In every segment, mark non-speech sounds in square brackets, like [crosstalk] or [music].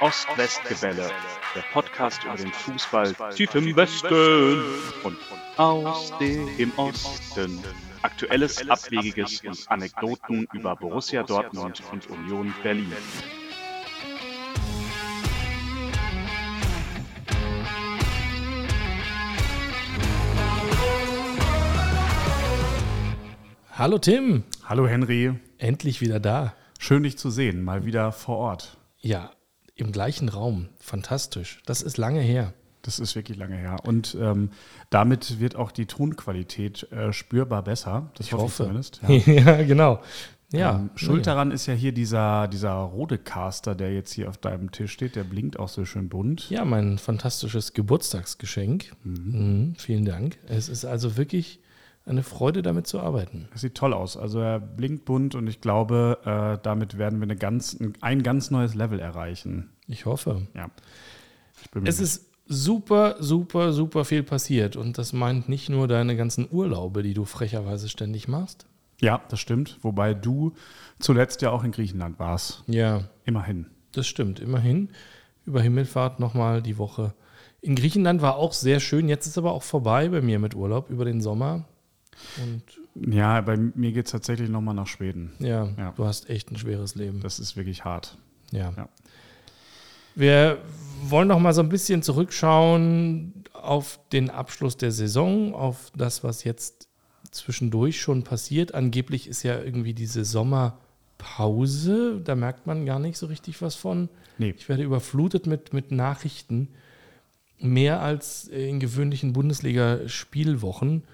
Ost-West-Gebälle, der Podcast über den Fußball tief im Westen und aus dem Osten. Aktuelles, Abwegiges und Anekdoten über Borussia Dortmund und Union Berlin. Hallo Tim, Hallo Henry, endlich wieder da. schön dich zu sehen, mal wieder vor Ort. Ja, im gleichen Raum. Fantastisch. Das ist lange her. Das ist wirklich lange her. Und ähm, damit wird auch die Tonqualität äh, spürbar besser. Das Ich hoffe, hoffe. ich zumindest. Ja, [laughs] Ja. genau. Ja, ähm, schuld daran ist ja hier dieser, dieser Rodecaster, der jetzt hier auf deinem Tisch steht. Der blinkt auch so schön bunt. Ja, mein fantastisches Geburtstagsgeschenk. Mhm, vielen Dank. Es ist also wirklich eine Freude, damit zu arbeiten. Das sieht toll aus. Also er blinkt bunt und ich glaube, äh, damit werden wir eine ganz, ein ganz neues Level erreichen. Ich hoffe. Ja. Ich Es ist super, super, super viel passiert. Und das meint nicht nur deine ganzen Urlaube, die du frecherweise ständig machst. ja, das stimmt. Wobei du zuletzt ja auch in Griechenland warst. Ja, Immerhin. Das stimmt, immerhin. Über Himmelfahrt nochmal die Woche. In Griechenland war auch sehr schön. Jetzt ist aber auch vorbei bei mir mit Urlaub über den Sommer. Und Ja, bei mir geht es tatsächlich nochmal nach Schweden. ja, Ja. du hast echt ein schweres Leben. Das ist wirklich hart. Ja. Ja. Wir wollen noch mal so ein bisschen zurückschauen auf den Abschluss der Saison, auf das, was jetzt zwischendurch schon passiert. Angeblich ist ja irgendwie diese Sommerpause. Da merkt man gar nicht so richtig was von. Nee. Ich werde überflutet mit, mit Nachrichten. Mehr als in gewöhnlichen Bundesliga-Spielwochen.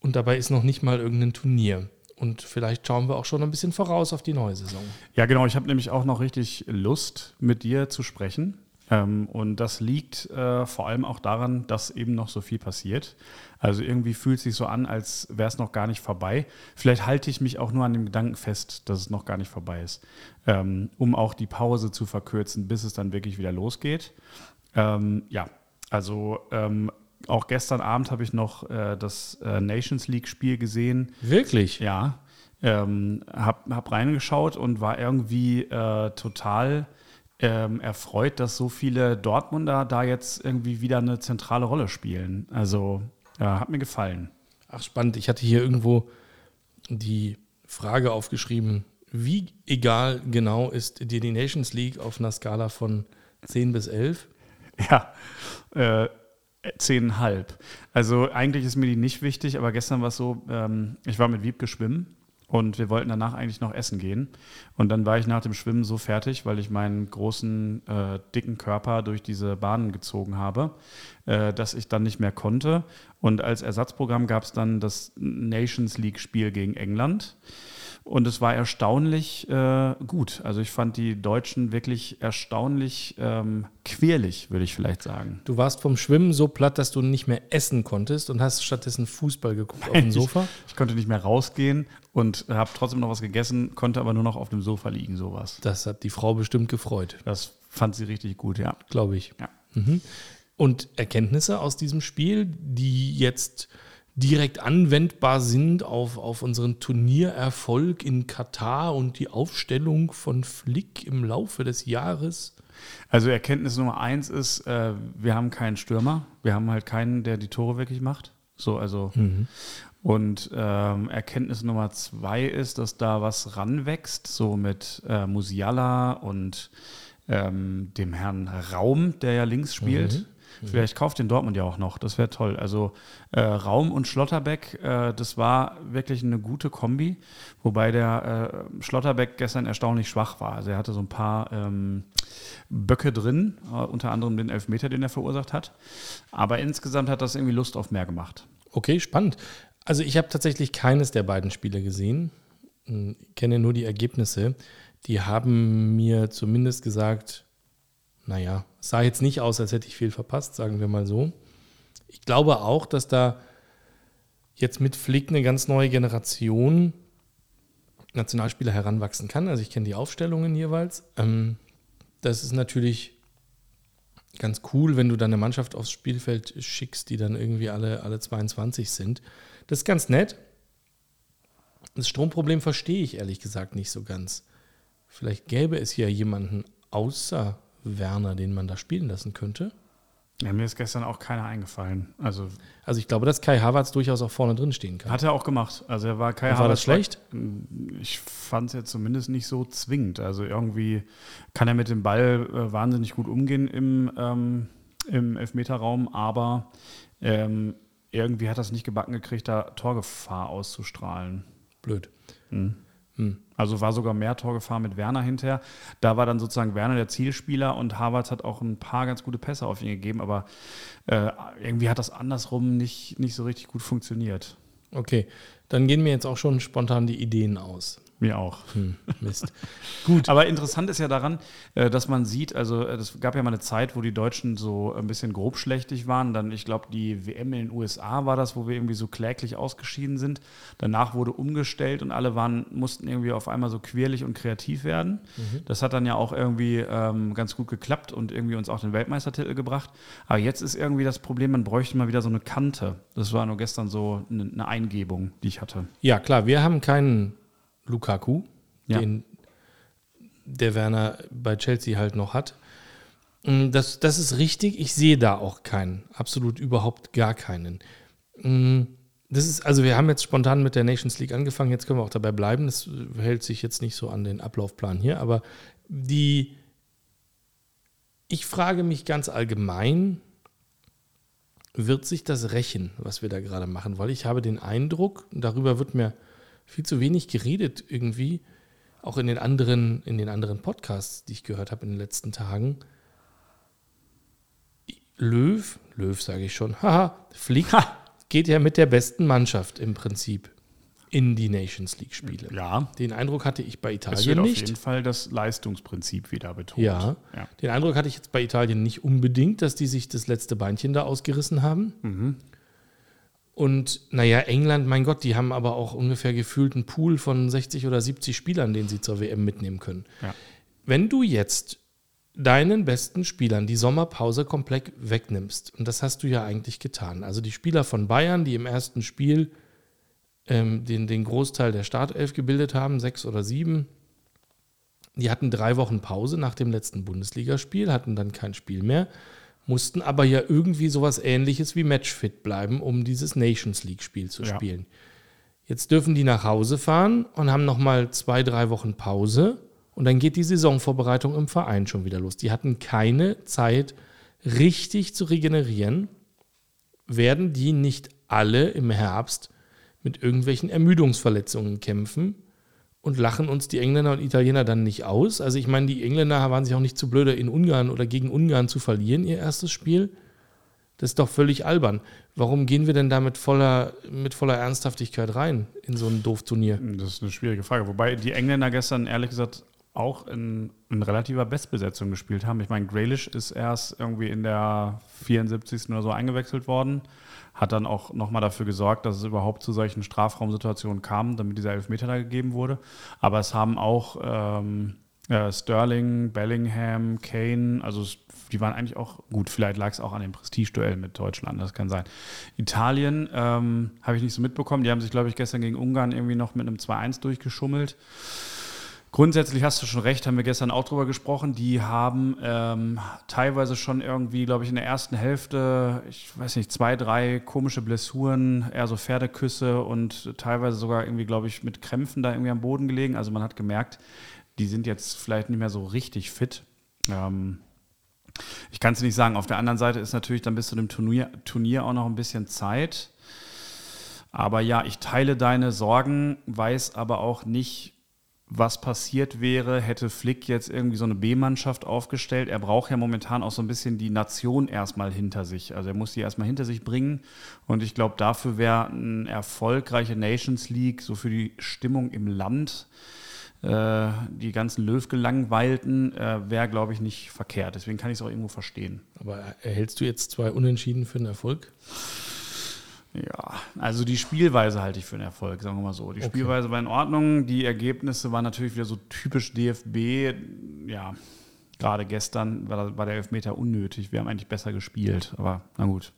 Und dabei ist noch nicht mal irgendein Turnier. Und vielleicht schauen wir auch schon ein bisschen voraus auf die neue Saison. Ja, genau. Ich habe nämlich auch noch richtig Lust, mit dir zu sprechen. Ähm, und das liegt äh, vor allem auch daran, dass eben noch so viel passiert. Also irgendwie fühlt es sich so an, als wäre es noch gar nicht vorbei. Vielleicht halte ich mich auch nur an dem Gedanken fest, dass es noch gar nicht vorbei ist, ähm, um auch die Pause zu verkürzen, bis es dann wirklich wieder losgeht. Ähm, ja, also auch gestern Abend habe ich noch äh, das äh, Nations League-Spiel gesehen. Wirklich? Ja, ähm, hab, hab reingeschaut und war irgendwie äh, total ähm, erfreut, dass so viele Dortmunder da jetzt irgendwie wieder eine zentrale Rolle spielen. Also ja, hat mir gefallen. Ach, spannend. Ich hatte hier irgendwo die Frage aufgeschrieben, wie egal genau ist dir die Nations League auf einer Skala von 10 bis 11? Ja, äh, zehnhalb. Also eigentlich ist mir die nicht wichtig, aber gestern war es so, ähm, ich war mit Wiebke schwimmen und wir wollten danach eigentlich noch essen gehen. Und dann war ich nach dem Schwimmen so fertig, weil ich meinen großen, äh, dicken Körper durch diese Bahnen gezogen habe, äh, dass ich dann nicht mehr konnte. Und als Ersatzprogramm gab es dann das Nations League-Spiel gegen England. Und es war erstaunlich äh, gut. Also ich fand die Deutschen wirklich erstaunlich ähm, quirlig, würde ich vielleicht sagen. Du warst vom Schwimmen so platt, dass du nicht mehr essen konntest und hast stattdessen Fußball geguckt auf dem Sofa. Ich, ich konnte nicht mehr rausgehen und habe trotzdem noch was gegessen, konnte aber nur noch auf dem Sofa liegen, sowas. Das hat die Frau bestimmt gefreut, Das fand sie richtig gut, ja. glaube ich. Ja. Mhm. Und Erkenntnisse aus diesem Spiel, die jetzt direkt anwendbar sind auf, auf unseren Turniererfolg in Katar und die Aufstellung von Flick im Laufe des Jahres. Also Erkenntnis Nummer eins ist, äh, wir haben keinen Stürmer. Wir haben halt keinen, der die Tore wirklich macht. So, also. Und ähm, Erkenntnis Nummer zwei ist, dass da was ranwächst, so mit äh, Musiala und ähm, dem Herrn Raum, der ja links spielt. Vielleicht kauft den Dortmund ja auch noch, das wäre toll. Also äh, Raum und Schlotterbeck, äh, das war wirklich eine gute Kombi, wobei der äh, Schlotterbeck gestern erstaunlich schwach war. Also er hatte so ein paar ähm, Böcke drin, äh, unter anderem den Elfmeter, den er verursacht hat. Aber insgesamt hat das irgendwie Lust auf mehr gemacht. Okay, spannend. Also ich habe tatsächlich keines der beiden Spiele gesehen, Hm, kenne nur die Ergebnisse. Die haben mir zumindest gesagt, naja, sah jetzt nicht aus, als hätte ich viel verpasst, sagen wir mal so. Ich glaube auch, dass da jetzt mit Flick eine ganz neue Generation Nationalspieler heranwachsen kann. Also ich kenne die Aufstellungen jeweils. Ähm, das ist natürlich ganz cool, wenn du dann eine Mannschaft aufs Spielfeld schickst, die dann irgendwie alle, alle 22 sind. Das ist ganz nett. Das Stromproblem verstehe ich ehrlich gesagt nicht so ganz. Vielleicht gäbe es ja jemanden außer Werner, den man da spielen lassen könnte? Ja, mir ist gestern auch keiner eingefallen. Also, Also ich glaube, dass Kai Havertz durchaus auch vorne drin stehen kann. hat er auch gemacht. Also er war Kai Und war das Havertz- schlecht? Ich fand es jetzt zumindest nicht so zwingend. Also irgendwie kann er mit dem Ball äh, wahnsinnig gut umgehen im, ähm, im Elfmeterraum, aber ähm, irgendwie hat er es nicht gebacken gekriegt, da Torgefahr auszustrahlen. Blöd. Also war sogar mehr Torgefahr mit Werner hinterher. Da war dann sozusagen Werner der Zielspieler und Havertz hat auch ein paar ganz gute Pässe auf ihn gegeben, aber äh, irgendwie hat das andersrum nicht, nicht so richtig gut funktioniert. Okay, dann gehen mir jetzt auch schon spontan die Ideen aus. Mir auch. Hm, Mist. Gut. Aber interessant ist ja daran, äh, dass man sieht, also äh, das gab ja mal eine Zeit, wo die Deutschen so ein bisschen grobschlächtig waren. Dann, ich glaube, die WM in den USA war das, wo wir irgendwie so kläglich ausgeschieden sind. Danach wurde umgestellt und alle waren, mussten irgendwie auf einmal so quirlig und kreativ werden. Das hat dann ja auch irgendwie ähm, ganz gut geklappt und irgendwie uns auch den Weltmeistertitel gebracht. Aber jetzt ist irgendwie das Problem, man bräuchte mal wieder so eine Kante. Das war nur gestern so eine, eine Eingebung, die ich hatte. Ja, klar, wir haben keinen Lukaku, Ja. den der Werner bei Chelsea halt noch hat. Mm, Das, das ist richtig. Ich sehe da auch keinen. Absolut überhaupt gar keinen. Mm, Das ist, also wir haben jetzt spontan mit der Nations League angefangen, jetzt können wir auch dabei bleiben. Das hält sich jetzt nicht so an den Ablaufplan hier, aber die, ich frage mich ganz allgemein, wird sich das rächen, was wir da gerade machen? Weil ich habe den Eindruck, darüber wird mir viel zu wenig geredet irgendwie, auch in den anderen, in den anderen Podcasts, die ich gehört habe in den letzten Tagen. Löw, Löw sage ich schon, [laughs] haha, Flick geht ja mit der besten Mannschaft im Prinzip in die Nations League Spiele. Ja, Den Eindruck hatte ich bei es wird Italien auf nicht. jeden Fall das Leistungsprinzip wieder betont. Ja. ja. Den Eindruck hatte ich jetzt bei Italien nicht unbedingt, dass die sich das letzte Beinchen da ausgerissen haben. Mhm. Und naja, England, mein Gott, die haben aber auch ungefähr gefühlt einen Pool von 60 oder 70 Spielern, den sie zur WM mitnehmen können. Ja. Wenn du jetzt deinen besten Spielern die Sommerpause komplett wegnimmst, und das hast du ja eigentlich getan, also die Spieler von Bayern, die im ersten Spiel ähm, den, den Großteil der Startelf gebildet haben, sechs oder sieben, die hatten drei Wochen Pause nach dem letzten Bundesligaspiel, hatten dann kein Spiel mehr, mussten aber ja irgendwie sowas ähnliches wie Matchfit bleiben, um dieses Nations League-Spiel zu Ja. spielen. Jetzt dürfen die nach Hause fahren und haben nochmal zwei, drei Wochen Pause und dann geht die Saisonvorbereitung im Verein schon wieder los. Die hatten keine Zeit, richtig zu regenerieren. Werden die nicht alle im Herbst mit irgendwelchen Ermüdungsverletzungen kämpfen und lachen uns die Engländer und Italiener dann nicht aus? Also ich meine, die Engländer waren sich auch nicht zu blöde, in Ungarn oder gegen Ungarn zu verlieren, ihr erstes Spiel. Das ist doch völlig albern. Warum gehen wir denn da mit voller, mit voller Ernsthaftigkeit rein in so ein doof Turnier? Das ist eine schwierige Frage. Wobei die Engländer gestern ehrlich gesagt auch in, in relativer Bestbesetzung gespielt haben. Ich meine, Grealish ist erst irgendwie in der 74. oder so eingewechselt worden, hat dann auch nochmal dafür gesorgt, dass es überhaupt zu solchen Strafraumsituationen kam, damit dieser Elfmeter da gegeben wurde. Aber es haben auch ähm, äh, Sterling, Bellingham, Kane, also die waren eigentlich auch gut. Vielleicht lag es auch an dem Prestigeduell mit Deutschland, das kann sein. Italien ähm, habe ich nicht so mitbekommen. Die haben sich, glaube ich, gestern gegen Ungarn irgendwie noch mit einem 2-1 durchgeschummelt. Grundsätzlich hast du schon recht, haben wir gestern auch drüber gesprochen. Die haben ähm, teilweise schon irgendwie, glaube ich, in der ersten Hälfte, ich weiß nicht, zwei, drei komische Blessuren, eher so Pferdeküsse und teilweise sogar irgendwie, glaube ich, mit Krämpfen da irgendwie am Boden gelegen. Also man hat gemerkt, die sind jetzt vielleicht nicht mehr so richtig fit. Ähm, ich kann es nicht sagen. Auf der anderen Seite ist natürlich dann bis zu dem Turnier, Turnier auch noch ein bisschen Zeit. Aber ja, ich teile deine Sorgen, weiß aber auch nicht, was passiert wäre, hätte Flick jetzt irgendwie so eine B-Mannschaft aufgestellt. Er braucht ja momentan auch so ein bisschen die Nation erstmal hinter sich. Also er muss die erstmal hinter sich bringen. Und ich glaube, dafür wäre eine erfolgreiche Nations League so für die Stimmung im Land, äh, die ganzen Löw-Gelangweilten, äh, wäre, glaube ich, nicht verkehrt. Deswegen kann ich es auch irgendwo verstehen. Aber erhältst du jetzt zwei Unentschieden für einen Erfolg? Ja, also die Spielweise halte ich für einen Erfolg, sagen wir mal so. Die Okay. Spielweise war in Ordnung, die Ergebnisse waren natürlich wieder so typisch DFB. Ja, gerade gestern war, war der Elfmeter unnötig. Wir haben eigentlich besser gespielt, aber na gut.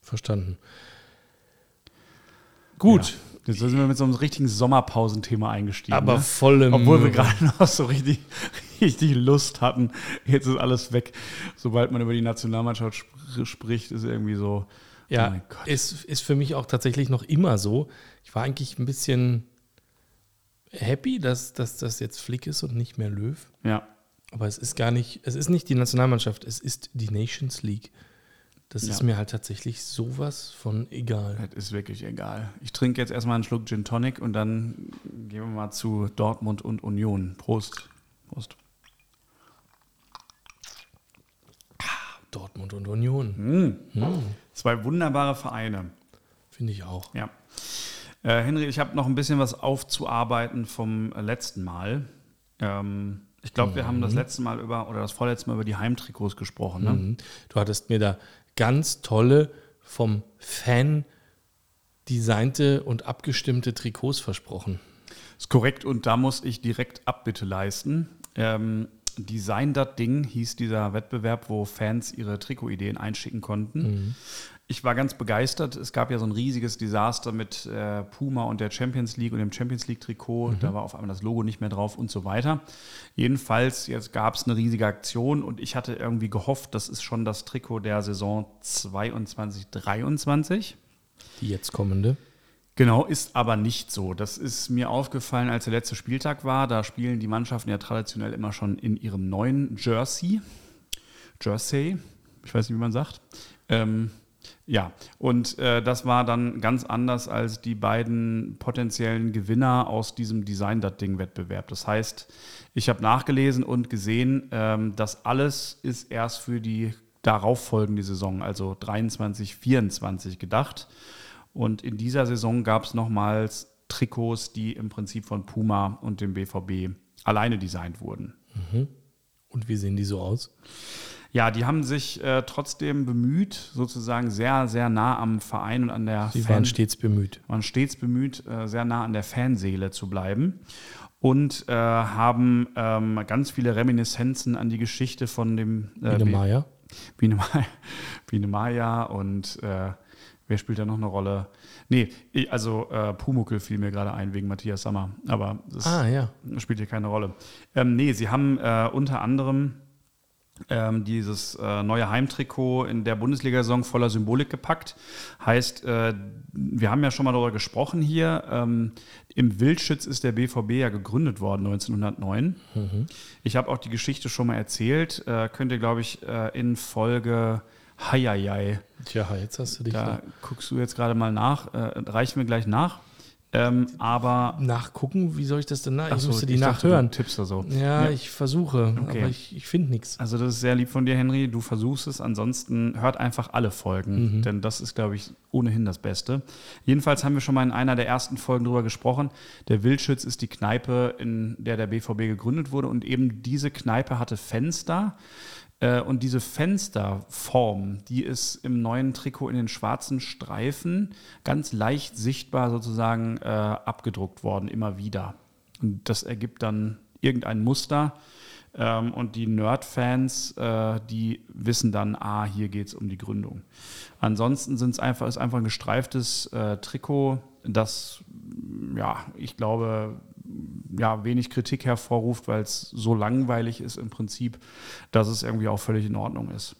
Verstanden. Gut, Jetzt sind wir mit so einem richtigen Sommerpausenthema eingestiegen. aber ne? vollem. Obwohl wir gerade [laughs] noch so richtig, richtig Lust hatten. Jetzt ist alles weg. Sobald man über die Nationalmannschaft sp spricht, ist irgendwie so. Ja, oh ist, ist für mich auch tatsächlich noch immer so. Ich war eigentlich ein bisschen happy, dass, dass das jetzt Flick ist und nicht mehr Löw. Ja. Aber es ist gar nicht, es ist nicht die Nationalmannschaft, es ist die Nations League. Das ja. ist mir halt tatsächlich sowas von egal. Das ist wirklich egal. Ich trinke jetzt erstmal einen Schluck Gin Tonic und dann gehen wir mal zu Dortmund und Union. Prost. Prost. Dortmund und Union. Mm. Mm. Zwei wunderbare Vereine. Finde ich auch. Ja. Äh, Henry, ich habe noch ein bisschen was aufzuarbeiten vom letzten Mal. Ähm, ich glaube, mhm. wir haben das mhm. letzte Mal über oder das vorletzte Mal über die Heimtrikots gesprochen. Ne? Mhm. Du hattest mir da ganz tolle, vom Fan designte und abgestimmte Trikots versprochen. Ist korrekt und da muss ich direkt Abbitte leisten. Ähm, Design das Ding hieß dieser Wettbewerb, wo Fans ihre Trikotideen einschicken konnten. Mhm. Ich war ganz begeistert. Es gab ja so ein riesiges Desaster mit äh, Puma und der Champions League und dem Champions League-Trikot. Mhm. Da war auf einmal das Logo nicht mehr drauf und so weiter. Jedenfalls, jetzt gab es eine riesige Aktion und ich hatte irgendwie gehofft, das ist schon das Trikot der Saison 22, 23. Die jetzt kommende. Genau, ist aber nicht so. Das ist mir aufgefallen, als der letzte Spieltag war. Da spielen die Mannschaften ja traditionell immer schon in ihrem neuen Jersey. Jersey, ich weiß nicht, wie man sagt. Ähm, ja, und äh, das war dann ganz anders als die beiden potenziellen Gewinner aus diesem Design dat Ding Wettbewerb. Das heißt, ich habe nachgelesen und gesehen, ähm, das alles ist erst für die darauffolgende Saison, also 23, 24 gedacht. Und in dieser Saison gab es nochmals Trikots, die im Prinzip von Puma und dem BVB alleine designt wurden. Mhm. Und wie sehen die so aus? Ja, die haben sich äh, trotzdem bemüht, sozusagen sehr, sehr nah am Verein und an der Sie Fan waren stets bemüht. Waren stets bemüht, äh, sehr nah an der Fanseele zu bleiben. Und äh, haben ähm, ganz viele Reminiszenzen an die Geschichte von dem äh, Biene Maya. Biene Maya, [laughs] Biene Maya und äh, wer spielt da noch eine Rolle? Nee, also äh, Pumuckel fiel mir gerade ein wegen Matthias Sammer, aber das ah, ja. spielt hier keine Rolle. Ähm, nee, sie haben äh, unter anderem ähm, dieses äh, neue Heimtrikot in der Bundesliga-Saison voller Symbolik gepackt. Heißt, äh, wir haben ja schon mal darüber gesprochen hier. Ähm, Im Wildschütz ist der BVB ja gegründet worden 1909. Mhm. Ich habe auch die Geschichte schon mal erzählt. Äh, könnt ihr, glaube ich, äh, in Folge Heieiei. Tja, jetzt hast du dich. Da, da. guckst du jetzt gerade mal nach. Äh, reichen wir gleich nach. Ähm, aber nachgucken, wie soll ich das denn nach? Ich so, musste die nachhören. Dachte, Tipps oder so. Ja, ja. ich versuche, okay. aber ich, ich finde nichts. Also das ist sehr lieb von dir, Henry. Du versuchst es. Ansonsten hört einfach alle Folgen, mhm. denn das ist, glaube ich, ohnehin das Beste. Jedenfalls haben wir schon mal in einer der ersten Folgen darüber gesprochen. Der Wildschütz ist die Kneipe, in der der BVB gegründet wurde und eben diese Kneipe hatte Fenster. Äh, und diese Fensterform, die ist im neuen Trikot in den schwarzen Streifen ganz leicht sichtbar sozusagen äh, abgedruckt worden, immer wieder. Und das ergibt dann irgendein Muster. Ähm, und die Nerd-Fans, äh, die wissen dann, ah, hier geht es um die Gründung. Ansonsten sind's einfach, ist einfach ein gestreiftes äh, Trikot, das, ja, ich glaube, ja, wenig Kritik hervorruft, weil es so langweilig ist im Prinzip, dass es irgendwie auch völlig in Ordnung ist.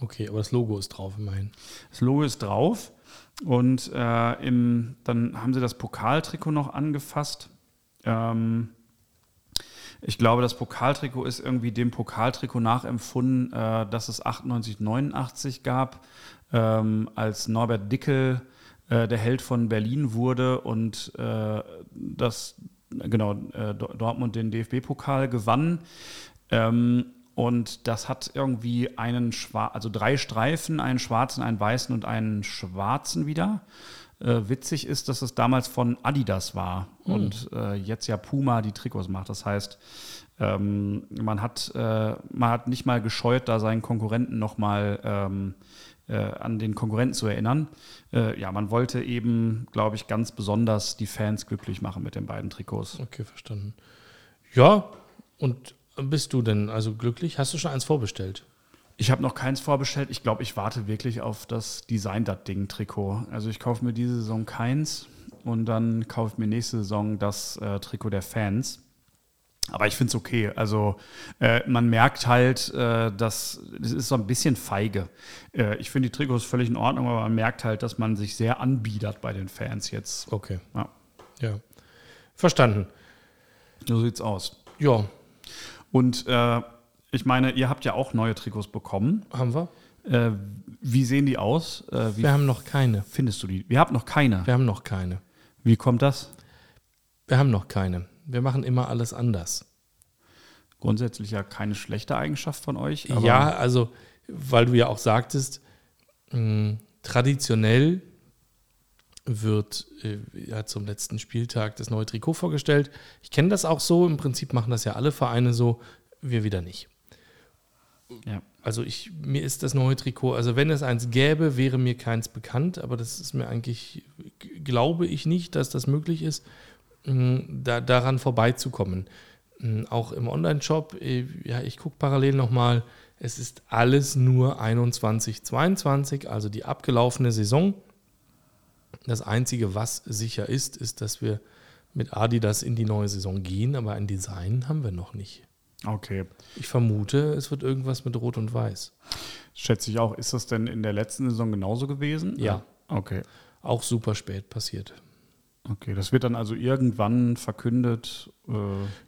Okay, aber das Logo ist drauf immerhin. Das Logo ist drauf und äh, im, dann haben sie das Pokaltrikot noch angefasst. Ähm, ich glaube, das Pokaltrikot ist irgendwie dem Pokaltrikot nachempfunden, äh, das es 98, 89 gab, ähm, als Norbert Dickel äh, der Held von Berlin wurde und äh, das genau äh, Dortmund den DFB-Pokal gewann. Ähm, und das hat irgendwie einen Schwa also drei Streifen, einen schwarzen, einen weißen und einen schwarzen wieder. Äh, witzig ist, dass es damals von Adidas war mhm. und äh, jetzt ja Puma die Trikots macht. Das heißt, ähm, man, hat, äh, man hat nicht mal gescheut, da seinen Konkurrenten nochmal ähm, äh, an den Konkurrenten zu erinnern. Äh, ja, man wollte eben, glaube ich, ganz besonders die Fans glücklich machen mit den beiden Trikots. Okay, verstanden. Ja, und bist du denn also glücklich? Hast du schon eins vorbestellt? Ich habe noch keins vorbestellt. Ich glaube, ich warte wirklich auf das Design dat Ding Trikot. Also ich kaufe mir diese Saison keins und dann kaufe ich mir nächste Saison das äh, Trikot der Fans. Aber ich finde es okay. Also äh, man merkt halt, äh, dass es ist so ein bisschen feige. Äh, ich finde die Trikots völlig in Ordnung, aber man merkt halt, dass man sich sehr anbiedert bei den Fans jetzt. Okay. Ja. Ja. Verstanden. So sieht's aus. Ja, Und äh, ich meine, ihr habt ja auch neue Trikots bekommen. haben wir. Äh, wie sehen die aus? Äh, Wir haben noch keine. findest du die? Wir haben noch keine. Wir haben noch keine. Wie kommt das? Wir haben noch keine. Wir machen immer alles anders. Grundsätzlich ja keine schlechte Eigenschaft von euch. ja, also, weil du ja auch sagtest, mh, traditionell wird äh, ja zum letzten Spieltag das neue Trikot vorgestellt. Ich kenne das auch so. Im Prinzip machen das ja alle Vereine so. Wir wieder nicht. Ja. Also ich, mir ist das neue Trikot, also wenn es eins gäbe, wäre mir keins bekannt, aber das ist mir eigentlich, glaube ich nicht, dass das möglich ist, da, daran vorbeizukommen. Auch im Online-Shop, ja, ich gucke parallel nochmal, es ist alles nur 21, 22, also die abgelaufene Saison. Das Einzige, was sicher ist, ist, dass wir mit Adidas in die neue Saison gehen, aber ein Design haben wir noch nicht. Okay. Ich vermute, es wird irgendwas mit Rot und Weiß. Schätze ich auch. Ist das denn in der letzten Saison genauso gewesen? Ja. Okay. Auch super spät passiert. Okay. Das wird dann also irgendwann verkündet. Äh,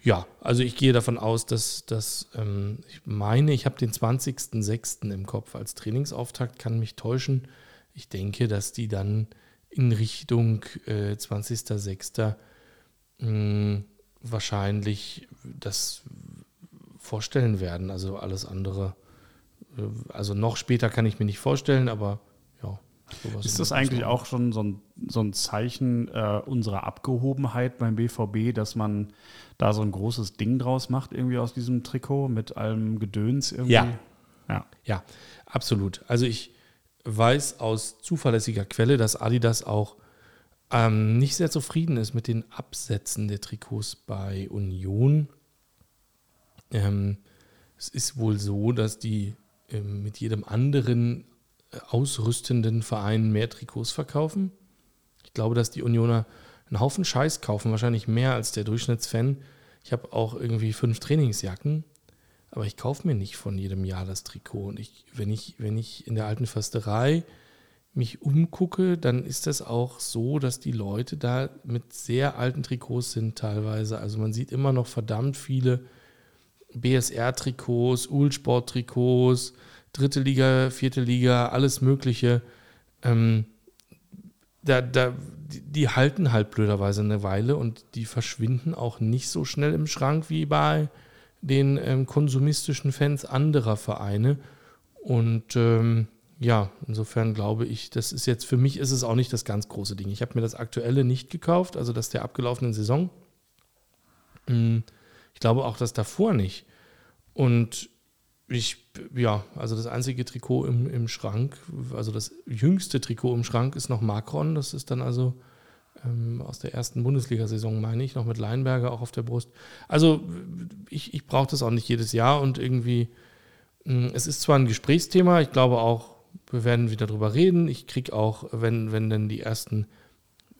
Ja, also ich gehe davon aus, dass, dass ähm, ich meine, ich habe den 20.06. im Kopf als Trainingsauftakt, kann mich täuschen. Ich denke, dass die dann in Richtung äh, 20.06. mh, wahrscheinlich das vorstellen werden. Also alles andere. äh, Also noch später kann ich mir nicht vorstellen, aber ist das eigentlich auch schon so ein, so ein Zeichen äh, unserer Abgehobenheit beim BVB, dass man da so ein großes Ding draus macht, irgendwie aus diesem Trikot mit allem Gedöns irgendwie? Ja. Ja. Ja, absolut. Also ich weiß aus zuverlässiger Quelle, dass Adidas auch ähm, nicht sehr zufrieden ist mit den Absätzen der Trikots bei Union. Ähm, es ist wohl so, dass die ähm, mit jedem anderen ausrüstenden Verein mehr Trikots verkaufen. Ich glaube, dass die Unioner einen Haufen Scheiß kaufen, wahrscheinlich mehr als der Durchschnittsfan. Ich habe auch irgendwie fünf Trainingsjacken, aber ich kaufe mir nicht von jedem Jahr das Trikot. Und ich, wenn, ich, wenn ich in der alten Försterei mich umgucke, dann ist das auch so, dass die Leute da mit sehr alten Trikots sind teilweise. Also man sieht immer noch verdammt viele BSR-Trikots, Ulsport-Trikots, dritte Liga, vierte Liga, alles Mögliche. Ähm, da, da, die, die halten halt blöderweise eine Weile und die verschwinden auch nicht so schnell im Schrank wie bei den ähm, konsumistischen Fans anderer Vereine. Und ähm, ja, insofern glaube ich, das ist jetzt für mich ist es auch nicht das ganz große Ding. Ich habe mir das aktuelle nicht gekauft, also das der abgelaufenen Saison. Mm, Ich glaube auch das davor nicht. Und ich, ja, also das einzige Trikot im, im Schrank, also das jüngste Trikot im Schrank ist noch Macron. Das ist dann also ähm, aus der ersten Bundesliga-Saison, meine ich, noch mit Leinberger auch auf der Brust. Also ich, ich brauche das auch nicht jedes Jahr und irgendwie, mh, es ist zwar ein Gesprächsthema, ich glaube auch, wir werden wieder drüber reden. Ich kriege auch, wenn, wenn dann die ersten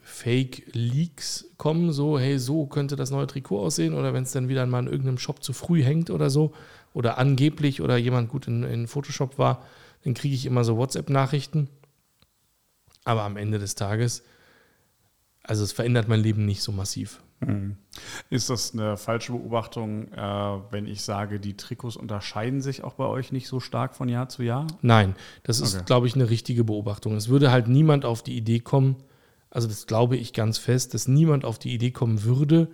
Fake-Leaks kommen, so, hey, so könnte das neue Trikot aussehen, oder wenn es dann wieder mal in irgendeinem Shop zu früh hängt oder so, oder angeblich oder jemand gut in, in Photoshop war, dann kriege ich immer so WhatsApp-Nachrichten. Aber am Ende des Tages, also es verändert mein Leben nicht so massiv. Mhm. Ist das eine falsche Beobachtung, äh, wenn ich sage, die Trikots unterscheiden sich auch bei euch nicht so stark von Jahr zu Jahr? Nein, das ist, Okay. glaube ich, eine richtige Beobachtung. Es würde halt niemand auf die Idee kommen, also das glaube ich ganz fest, dass niemand auf die Idee kommen würde,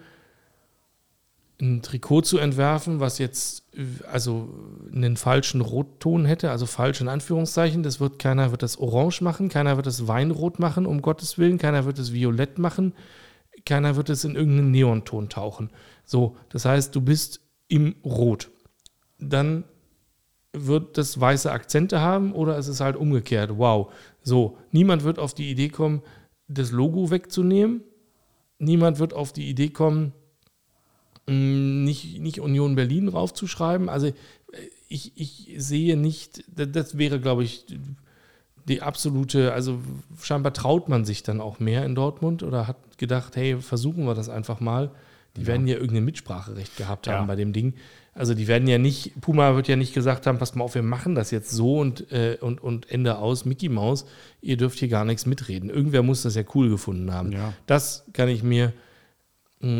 ein Trikot zu entwerfen, was jetzt also einen falschen Rotton hätte, also falsch in Anführungszeichen. Das wird keiner wird das Orange machen, keiner wird das Weinrot machen, um Gottes Willen, keiner wird es Violett machen, keiner wird es in irgendeinen Neonton tauchen. So, das heißt, du bist im Rot. Dann wird das weiße Akzente haben oder es ist halt umgekehrt. Wow. So, niemand wird auf die Idee kommen, das Logo wegzunehmen. Niemand wird auf die Idee kommen, nicht, nicht Union Berlin raufzuschreiben. Also äh, ich, ich sehe nicht, das, wäre, glaube ich, die absolute, also scheinbar traut man sich dann auch mehr in Dortmund oder hat gedacht, hey, versuchen wir das einfach mal. Die Ja. werden ja irgendein Mitspracherecht gehabt haben Ja. bei dem Ding. Also die werden ja nicht, Puma wird ja nicht gesagt haben, passt mal auf, wir machen das jetzt so und, äh, und, und Ende aus, Mickey Mouse, ihr dürft hier gar nichts mitreden. Irgendwer muss das ja cool gefunden haben. Ja. Das kann ich mir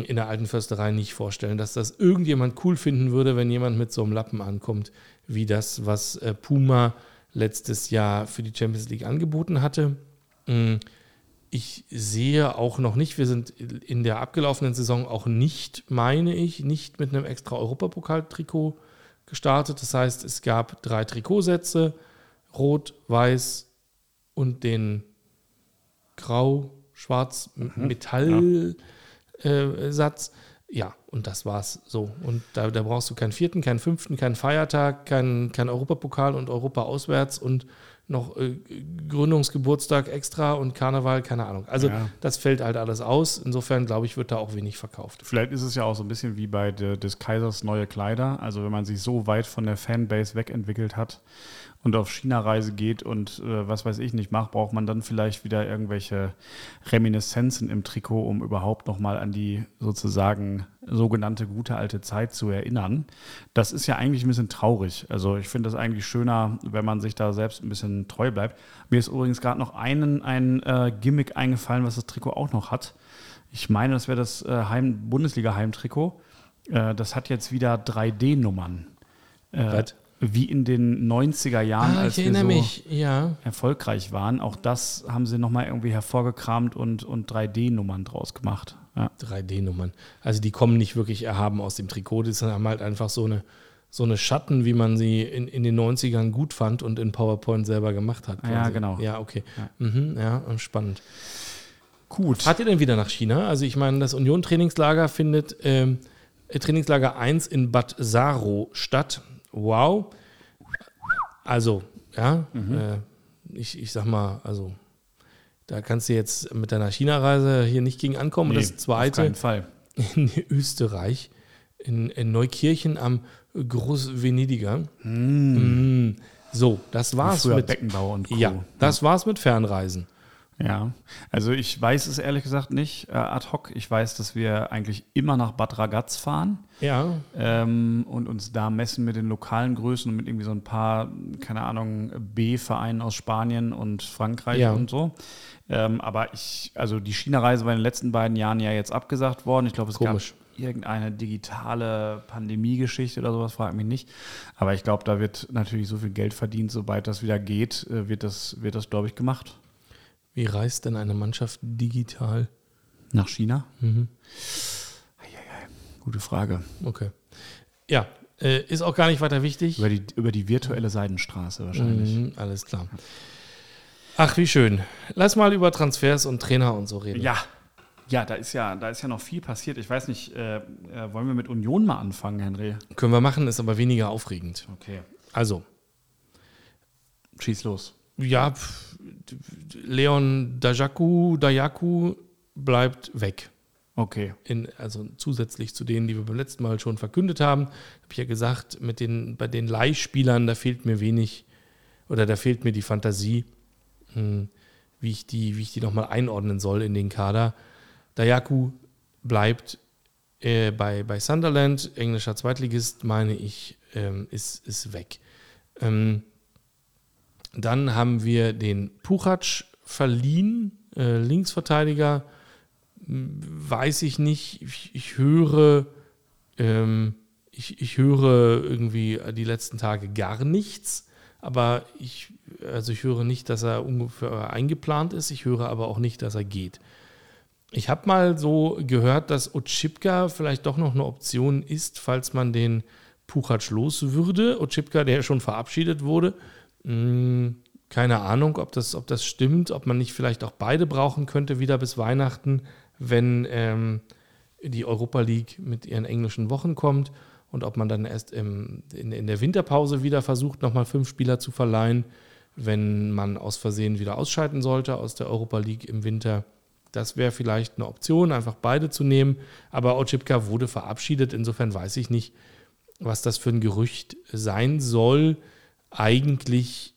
in der alten Försterei nicht vorstellen, dass das irgendjemand cool finden würde, wenn jemand mit so einem Lappen ankommt, wie das, was äh, Puma letztes Jahr für die Champions League angeboten hatte. Mh, Ich sehe auch noch nicht, wir sind in der abgelaufenen Saison auch nicht, meine ich, nicht mit einem extra Europapokal-Trikot gestartet. Das heißt, es gab drei Trikotsätze, rot, weiß und den grau, schwarz, Metall äh, Satz. Ja, und das war's so. Und da, da brauchst du keinen vierten, keinen fünften, keinen Feiertag, keinen kein Europapokal und Europa auswärts und noch äh, Gründungsgeburtstag extra und Karneval, keine Ahnung. Also Ja. das fällt halt alles aus. Insofern glaube ich, wird da auch wenig verkauft. Vielleicht ist es ja auch so ein bisschen wie bei de, des Kaisers neue Kleider. Also wenn man sich so weit von der Fanbase wegentwickelt hat und auf China-Reise geht und äh, was weiß ich nicht macht, braucht man dann vielleicht wieder irgendwelche Reminiszenzen im Trikot, um überhaupt nochmal an die sozusagen sogenannte gute alte Zeit zu erinnern. Das ist ja eigentlich ein bisschen traurig. Also ich finde das eigentlich schöner, wenn man sich da selbst ein bisschen treu bleibt. Mir ist übrigens gerade noch einen, ein äh, Gimmick eingefallen, was das Trikot auch noch hat. Ich meine, das wäre das äh, Heim Bundesliga-Heimtrikot. Äh, das hat jetzt wieder 3D-Nummern. Äh? Wie in den 90er Jahren, Ah, als wir so ja. erfolgreich waren. Auch das haben sie nochmal irgendwie hervorgekramt und, und 3D-Nummern draus gemacht. Ja. 3D-Nummern. Also die kommen nicht wirklich erhaben aus dem Trikot, die haben halt einfach so eine, so eine Schatten, wie man sie in, in den 90ern gut fand und in PowerPoint selber gemacht hat. Ja, genau. Ja, okay. Ja. Mhm, ja, spannend. Gut. Fahrt ihr denn wieder nach China? Also ich meine, das Union-Trainingslager findet ähm, äh, Trainingslager 1 in Bad Saro statt. Wow. Also, ja, äh, ich, ich sag mal, also da kannst du jetzt mit deiner China-Reise hier nicht gegen ankommen. Und Nee, das Auf zweite keinen Fall. [laughs] in Österreich, in, in Neukirchen am Großvenediger. Mm. So, das war's Früher mit. Beckenbauer und Co. Ja, das war's mit Fernreisen. Ja, also ich weiß es ehrlich gesagt nicht äh, ad hoc. Ich weiß, dass wir eigentlich immer nach Bad Ragaz fahren Ja, ähm, und uns da messen mit den lokalen Größen und mit irgendwie so ein paar, keine Ahnung, B-Vereinen aus Spanien und Frankreich Ja. und so. Ähm, aber ich, also die China-Reise war in den letzten beiden Jahren ja jetzt abgesagt worden. Ich glaube, es Komisch. gab irgendeine digitale Pandemie-Geschichte oder sowas, fragt mich nicht. Aber ich glaube, da wird natürlich so viel Geld verdient, sobald das wieder geht, äh, wird das, wird das glaube ich, gemacht. wie reist denn eine Mannschaft digital? Nach China? Mhm. Gute Frage. Okay. Ja, äh, ist auch gar nicht weiter wichtig. Über die, über die virtuelle Seidenstraße wahrscheinlich. Mhm, alles klar. Ach, wie schön. Lass mal über Transfers und Trainer und so reden. Ja. Ja, da ist ja, da ist ja noch viel passiert. Ich weiß nicht, äh, äh, wollen wir mit Union mal anfangen, Henry? Können wir machen, ist aber weniger aufregend. Okay. Also, Schieß los. ja, pf, Leon Dajaku, Dayaku bleibt weg. Okay. In, also zusätzlich zu denen, die wir beim letzten Mal schon verkündet haben, habe ich ja gesagt, mit den, bei den Leihspielern, da fehlt mir wenig oder da fehlt mir die Fantasie, hm, wie ich die, die nochmal einordnen soll in den Kader. Dayaku bleibt äh, bei, bei Sunderland, englischer Zweitligist, meine ich, ähm, ist, ist weg. Ähm, dann haben wir den Puchac verliehen, äh, Linksverteidiger, weiß ich nicht. Ich, ich höre, ähm, ich, ich höre irgendwie die letzten Tage gar nichts. Aber ich, also ich höre nicht, dass er ungefähr eingeplant ist. Ich höre aber auch nicht, dass er geht. Ich habe mal so gehört, dass Otschipka vielleicht doch noch eine Option ist, falls man den Puchac los würde. Otschipka, der schon verabschiedet wurde. Hm, keine Ahnung, ob das, ob das stimmt, ob man nicht vielleicht auch beide brauchen könnte, wieder bis Weihnachten, wenn ähm, die Europa League mit ihren englischen Wochen kommt und ob man dann erst im, in, in der Winterpause wieder versucht, nochmal fünf Spieler zu verleihen, wenn man aus Versehen wieder ausscheiden sollte aus der Europa League im Winter. Das wäre vielleicht eine Option, einfach beide zu nehmen. Aber Otschipka wurde verabschiedet, insofern weiß ich nicht, was das für ein Gerücht sein soll. Eigentlich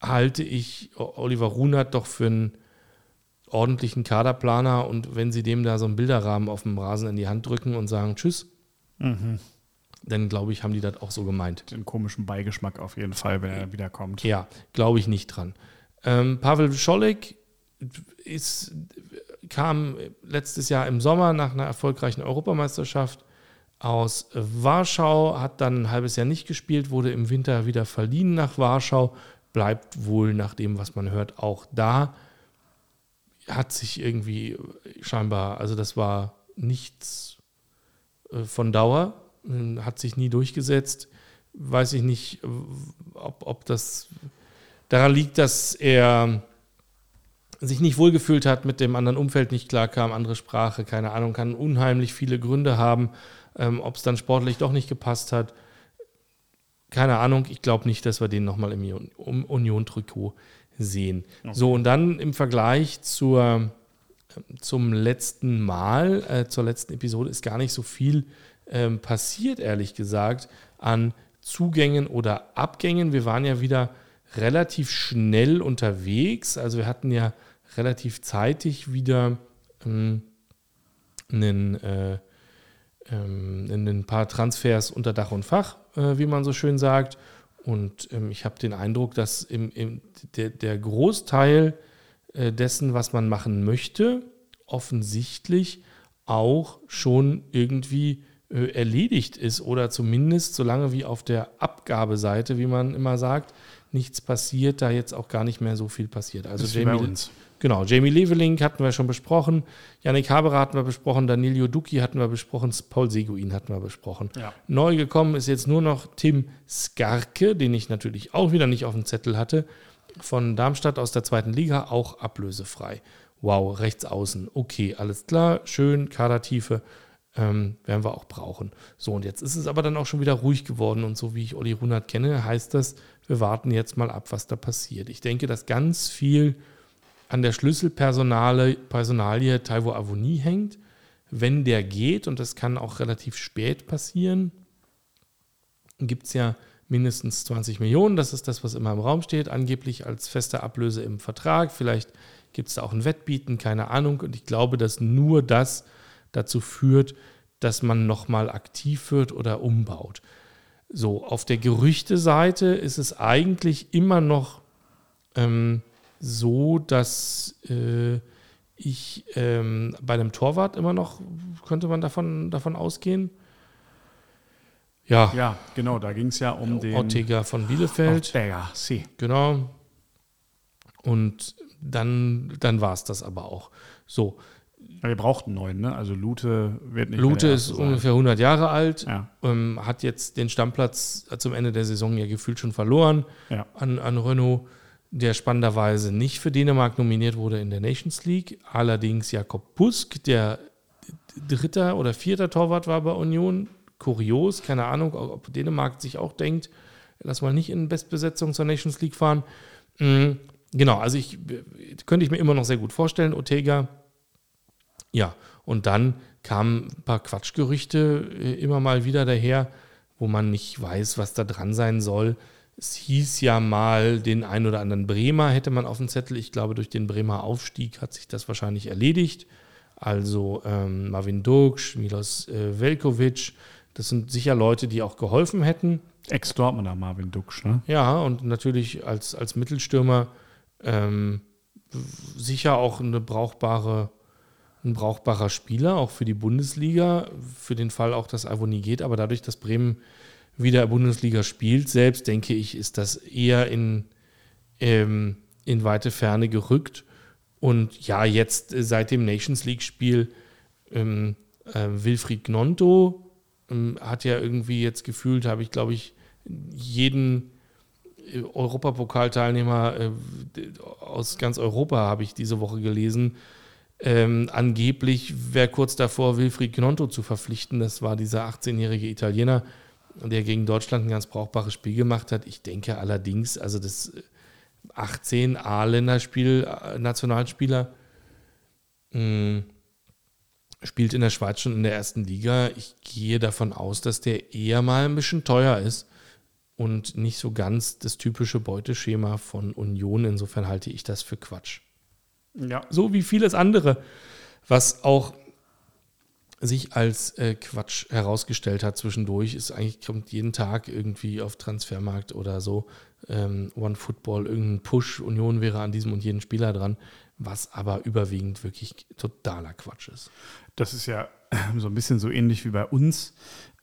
halte ich Oliver Runert doch für einen ordentlichen Kaderplaner und wenn sie dem da so einen Bilderrahmen auf dem Rasen in die Hand drücken und sagen Tschüss, Mhm. dann glaube ich, haben die das auch so gemeint. Den komischen Beigeschmack auf jeden Fall, wenn er wiederkommt. Ja, glaube ich nicht dran. Ähm, Pavel Scholek ist, kam letztes Jahr im Sommer nach einer erfolgreichen Europameisterschaft aus Warschau, hat dann ein halbes Jahr nicht gespielt, wurde im Winter wieder verliehen nach Warschau, bleibt wohl nach dem, was man hört, auch da. Hat sich irgendwie scheinbar, also das war nichts äh, von Dauer, äh, hat sich nie durchgesetzt. Weiß ich nicht, ob, ob das daran liegt, dass er sich nicht wohlgefühlt hat, mit dem anderen Umfeld nicht klarkam, andere Sprache, keine Ahnung, kann unheimlich viele Gründe haben, ähm, ob es dann sportlich doch nicht gepasst hat. Keine Ahnung, ich glaube nicht, dass wir den nochmal im Union- Union-Trikot sehen. So, und dann im Vergleich zur, zum letzten Mal, äh, zur letzten Episode, ist gar nicht so viel ähm, passiert, ehrlich gesagt, an Zugängen oder Abgängen. Wir waren ja wieder relativ schnell unterwegs. Also wir hatten ja relativ zeitig wieder ähm, einen, äh, ähm, ein paar Transfers unter Dach und Fach, äh, wie man so schön sagt. Und ähm, ich habe den Eindruck, dass im, im, der, der Großteil äh, dessen, was man machen möchte, offensichtlich auch schon irgendwie äh, erledigt ist oder zumindest solange wie auf der Abgabeseite, wie man immer sagt, nichts passiert, da jetzt auch gar nicht mehr so viel passiert. Also ist Jamie, uns. Genau, Jamie Leveling hatten wir schon besprochen, Yannick Haberer hatten wir besprochen, Danilo Duki hatten wir besprochen, Paul Seguin hatten wir besprochen. Ja. Neu gekommen ist jetzt nur noch Tim Skarke, den ich natürlich auch wieder nicht auf dem Zettel hatte, von Darmstadt aus der zweiten Liga, auch ablösefrei. Wow, rechts außen. Okay, alles klar, schön, Kadertiefe. Ähm, werden wir auch brauchen. So, und jetzt ist es aber dann auch schon wieder ruhig geworden. Und so wie ich Olli Runert kenne, heißt das, wir warten jetzt mal ab, was da passiert. Ich denke, dass ganz viel an der Schlüsselpersonale Personalie Taiwo Avoni hängt. Wenn der geht, und das kann auch relativ spät passieren, gibt es ja mindestens 20 Millionen. Das ist das, was immer im Raum steht, angeblich als feste Ablöse im Vertrag. Vielleicht gibt es da auch ein Wettbieten, keine Ahnung. Und ich glaube, dass nur das dazu führt, dass man nochmal aktiv wird oder umbaut. So, auf der Gerüchteseite ist es eigentlich immer noch ähm, so, dass äh, ich ähm, bei einem Torwart immer noch, könnte man davon, davon ausgehen. Ja, Ja, genau, da ging es ja um den. Ortega von Bielefeld. Ortega, sí. Genau. Und dann, dann war es das aber auch. So, Wir brauchten einen neuen, ne? Also Lute wird nicht. Lute ist sein. ungefähr 100 Jahre alt, Ja, ähm, hat jetzt den Stammplatz zum Ende der Saison ja gefühlt schon verloren ja. an, an Renault, der spannenderweise nicht für Dänemark nominiert wurde in der Nations League. Allerdings Jakob Busk, der dritter oder vierter Torwart war bei Union. Kurios, keine Ahnung, ob Dänemark sich auch denkt, lass mal nicht in Bestbesetzung zur Nations League fahren. Mm, Genau, also ich könnte ich mir immer noch sehr gut vorstellen, Ortega. Ja, und dann kamen ein paar Quatschgerüchte äh, immer mal wieder daher, wo man nicht weiß, was da dran sein soll. Es hieß ja mal, den einen oder anderen Bremer hätte man auf dem Zettel. Ich glaube, durch den Bremer Aufstieg hat sich das wahrscheinlich erledigt. Also ähm, Marvin Duksch, Milos äh, Velkovic, das sind sicher Leute, die auch geholfen hätten. Ex-Dortmunder Marvin Duksch, ne? Ja, und natürlich als, als Mittelstürmer ähm, sicher auch eine brauchbare, ein brauchbarer Spieler, auch für die Bundesliga, für den Fall auch, dass Avonie geht. Aber dadurch, dass Bremen wieder Bundesliga spielt, selbst denke ich, ist das eher in, ähm, in weite Ferne gerückt. Und ja, jetzt äh, seit dem Nations League-Spiel ähm, äh, Wilfried Gnonto ähm, hat ja irgendwie jetzt gefühlt, habe ich glaube ich, jeden äh, Europapokalteilnehmer äh, aus ganz Europa habe ich diese Woche gelesen. Ähm, angeblich wäre kurz davor, Wilfried Gnonto zu verpflichten. Das war dieser 18-jährige Italiener, der gegen Deutschland ein ganz brauchbares Spiel gemacht hat. Ich denke allerdings, also das 18 A-Länderspiel, äh, Nationalspieler, mh, spielt in der Schweiz schon in der ersten Liga. Ich gehe davon aus, dass der eher mal ein bisschen teuer ist und nicht so ganz das typische Beuteschema von Union. Insofern halte ich das für Quatsch. Ja. So wie vieles andere, was auch sich als äh, Quatsch herausgestellt hat zwischendurch, ist eigentlich, kommt jeden Tag irgendwie auf Transfermarkt oder so ähm, One Football, irgendein Push, Union wäre an diesem und jeden Spieler dran, was aber überwiegend wirklich totaler Quatsch ist. Das ist ja [clears throat] so ein bisschen so ähnlich wie bei uns,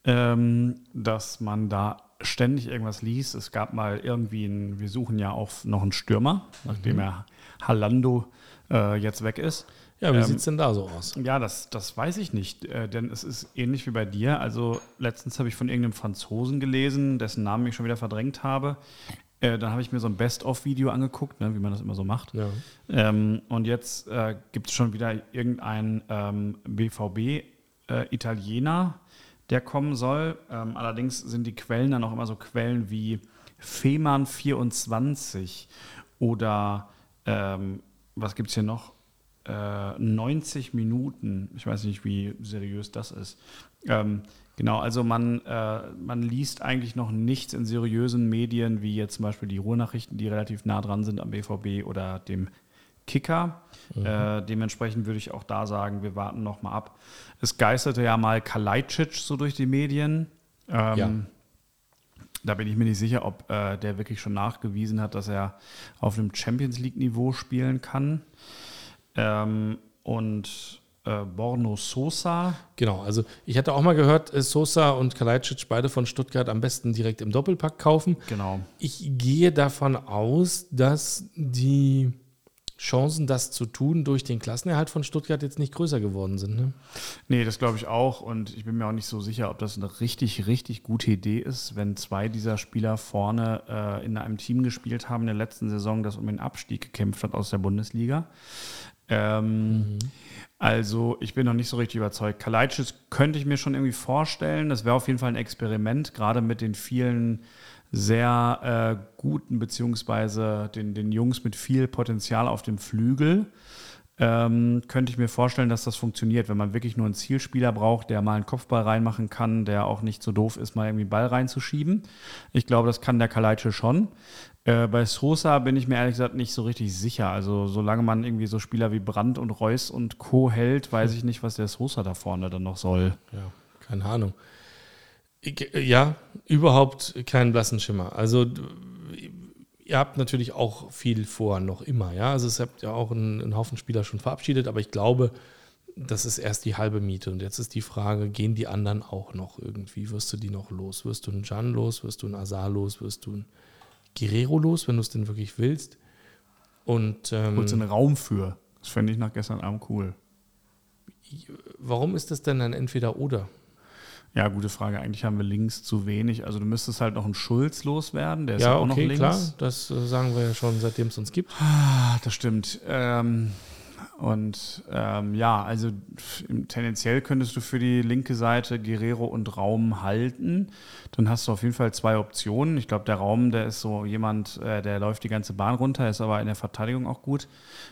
ähm, dass man da ständig irgendwas liest. Es gab mal irgendwie, ein, wir suchen ja auch noch einen Stürmer, nachdem mhm. er Hallando äh, jetzt weg ist. Ja, wie ähm, sieht es denn da so aus? Ja, das, das weiß ich nicht, äh, denn es ist ähnlich wie bei dir. Also letztens habe ich von irgendeinem Franzosen gelesen, dessen Namen ich schon wieder verdrängt habe. Äh, dann habe ich mir so ein Best-of-Video angeguckt, ne, wie man das immer so macht. Ja. Ähm, und jetzt äh, gibt es schon wieder irgendeinen ähm, BVB-Italiener, äh, der kommen soll. Ähm, allerdings sind die Quellen dann auch immer so Quellen wie Fehmarn24 oder ähm, was gibt es hier noch? 90 äh, Minuten. Ich weiß nicht, wie seriös das ist. Ähm, genau, also man, äh, man liest eigentlich noch nichts in seriösen Medien, wie jetzt zum Beispiel die Ruhrnachrichten, die relativ nah dran sind am BVB oder dem Kicker. Mhm. Äh, dementsprechend würde ich auch da sagen, wir warten noch mal ab. Es geisterte ja mal Kalajdzic so durch die Medien. Ähm, ja. Da bin ich mir nicht sicher, ob äh, der wirklich schon nachgewiesen hat, dass er auf einem Champions League-Niveau spielen kann. Ähm, und äh, Borno Sosa. Genau, also ich hatte auch mal gehört, äh, Sosa und Kalajdzic beide von Stuttgart am besten direkt im Doppelpack kaufen. Genau. Ich gehe davon aus, dass die Chancen, das zu tun, durch den Klassenerhalt von Stuttgart jetzt nicht größer geworden sind. Ne? Nee, das glaube ich auch. Und ich bin mir auch nicht so sicher, ob das eine richtig, richtig gute Idee ist, wenn zwei dieser Spieler vorne äh, in einem Team gespielt haben in der letzten Saison, das um den Abstieg gekämpft hat aus der Bundesliga. Ähm, mhm. Also ich bin noch nicht so richtig überzeugt. Kalajdzic könnte ich mir schon irgendwie vorstellen. Das wäre auf jeden Fall ein Experiment, gerade mit den vielen sehr äh, guten, beziehungsweise den, den Jungs mit viel Potenzial auf dem Flügel. Ähm, könnte ich mir vorstellen, dass das funktioniert, wenn man wirklich nur einen Zielspieler braucht, der mal einen Kopfball reinmachen kann, der auch nicht so doof ist, mal irgendwie einen Ball reinzuschieben. Ich glaube, das kann der Kalajdzic schon. Äh, bei Sosa bin ich mir ehrlich gesagt nicht so richtig sicher. Also solange man irgendwie so Spieler wie Brandt und Reus und Co. hält, weiß [laughs] ich nicht, was der Sosa da vorne dann noch soll. Ja, keine Ahnung. Ja, überhaupt keinen blassen Schimmer. Also ihr habt natürlich auch viel vor, noch immer. Ja, also es habt ja auch einen, einen Haufen Spieler schon verabschiedet, aber ich glaube, das ist erst die halbe Miete. Und jetzt ist die Frage, gehen die anderen auch noch irgendwie? Wirst du die noch los? Wirst du einen Jan los? Wirst du einen Azar los? Wirst du einen Guerrero los, wenn du es denn wirklich willst. Und ähm, Holst einen Raum für. Das fände ich nach gestern Abend cool. Warum ist das denn ein Entweder-Oder? Ja, gute Frage. Eigentlich haben wir links zu wenig. Also du müsstest halt noch einen Schulz loswerden. Der ist ja, ja auch okay, noch links. klar. Das äh, sagen wir ja schon, seitdem es uns gibt. Ah, das stimmt. Ähm, und ähm, ja, also tendenziell könntest du für die linke Seite Guerrero und Raum halten. Dann hast du auf jeden Fall zwei Optionen. Ich glaube, der Raum, der ist so jemand, äh, der läuft die ganze Bahn runter, ist aber in der Verteidigung auch gut,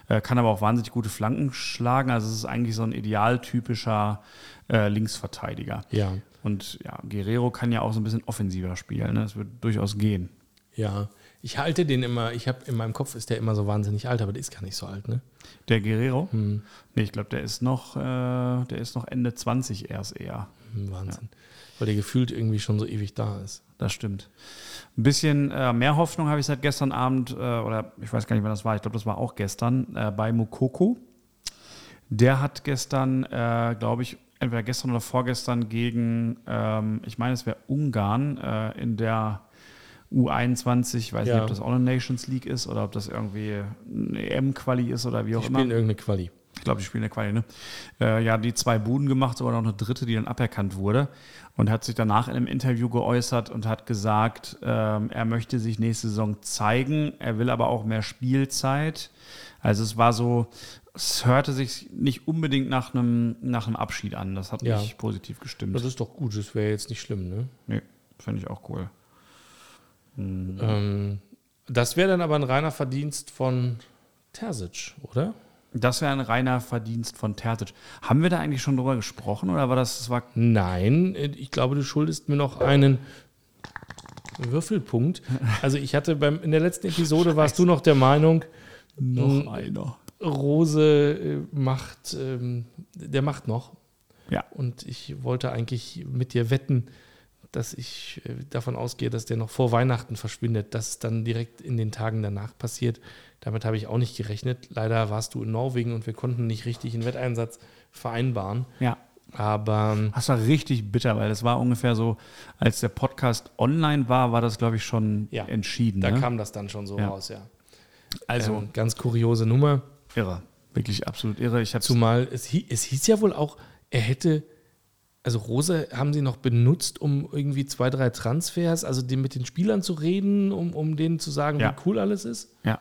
äh, kann aber auch wahnsinnig gute Flanken schlagen. Also es ist eigentlich so ein idealtypischer äh, Linksverteidiger. Ja. Und ja, Guerrero kann ja auch so ein bisschen offensiver spielen. Ne? Das wird durchaus gehen. Ja, ich halte den immer, ich habe in meinem Kopf ist der immer so wahnsinnig alt, aber der ist gar nicht so alt, ne? Der Guerrero? Hm. Nee, ich glaube, der ist noch, äh, der ist noch Ende 20 erst eher. Hm, Wahnsinn. Ja. Weil der gefühlt irgendwie schon so ewig da ist. Das stimmt. Ein bisschen äh, mehr Hoffnung habe ich seit gestern Abend, äh, oder ich weiß gar nicht, wann das war, ich glaube, das war auch gestern, äh, bei Mukoko. Der hat gestern, äh, glaube ich, entweder gestern oder vorgestern gegen, ähm, ich meine, es wäre Ungarn äh, in der U21, ich weiß ja. nicht, ob das auch eine Nations League ist oder ob das irgendwie eine EM-Quali ist oder wie auch die immer. Die spielen irgendeine Quali. Ich glaube, die spielen eine Quali, ne? Äh, ja, die zwei Buden gemacht, sogar noch eine dritte, die dann aberkannt wurde. Und hat sich danach in einem Interview geäußert und hat gesagt, ähm, er möchte sich nächste Saison zeigen, er will aber auch mehr Spielzeit. Also es war so, es hörte sich nicht unbedingt nach einem, nach einem Abschied an. Das hat ja. mich positiv gestimmt. Das ist doch gut, das wäre jetzt nicht schlimm, ne? Nee, finde ich auch cool. Mhm. Ähm, das wäre dann aber ein reiner Verdienst von Terzic, oder? Das wäre ein reiner Verdienst von Terzic. Haben wir da eigentlich schon drüber gesprochen oder war das, das war Nein, ich glaube, du schuldest mir noch einen Würfelpunkt. [laughs] Also ich hatte beim in der letzten Episode warst du noch der Meinung, noch einer. Rose äh, macht, ähm, der macht noch. Ja. Und ich wollte eigentlich mit dir wetten, dass ich äh, davon ausgehe, dass der noch vor Weihnachten verschwindet, dass es dann direkt in den Tagen danach passiert. Damit habe ich auch nicht gerechnet. Leider warst du in Norwegen und wir konnten nicht richtig einen Wetteinsatz vereinbaren. Ja. Aber ähm, Das war richtig bitter, weil das war ungefähr so, als der Podcast online war, war das, glaube ich, schon Ja, entschieden. da ne? kam das dann schon so Ja. raus, ja. also Ähm, ganz kuriose Nummer. Irre. Wirklich absolut irre. Ich habe Zumal es, hie- es hieß ja wohl auch, er hätte, also Rose haben sie noch benutzt, um irgendwie zwei, drei Transfers, also den, mit den Spielern zu reden, um, um denen zu sagen, Ja. wie cool alles ist. Ja.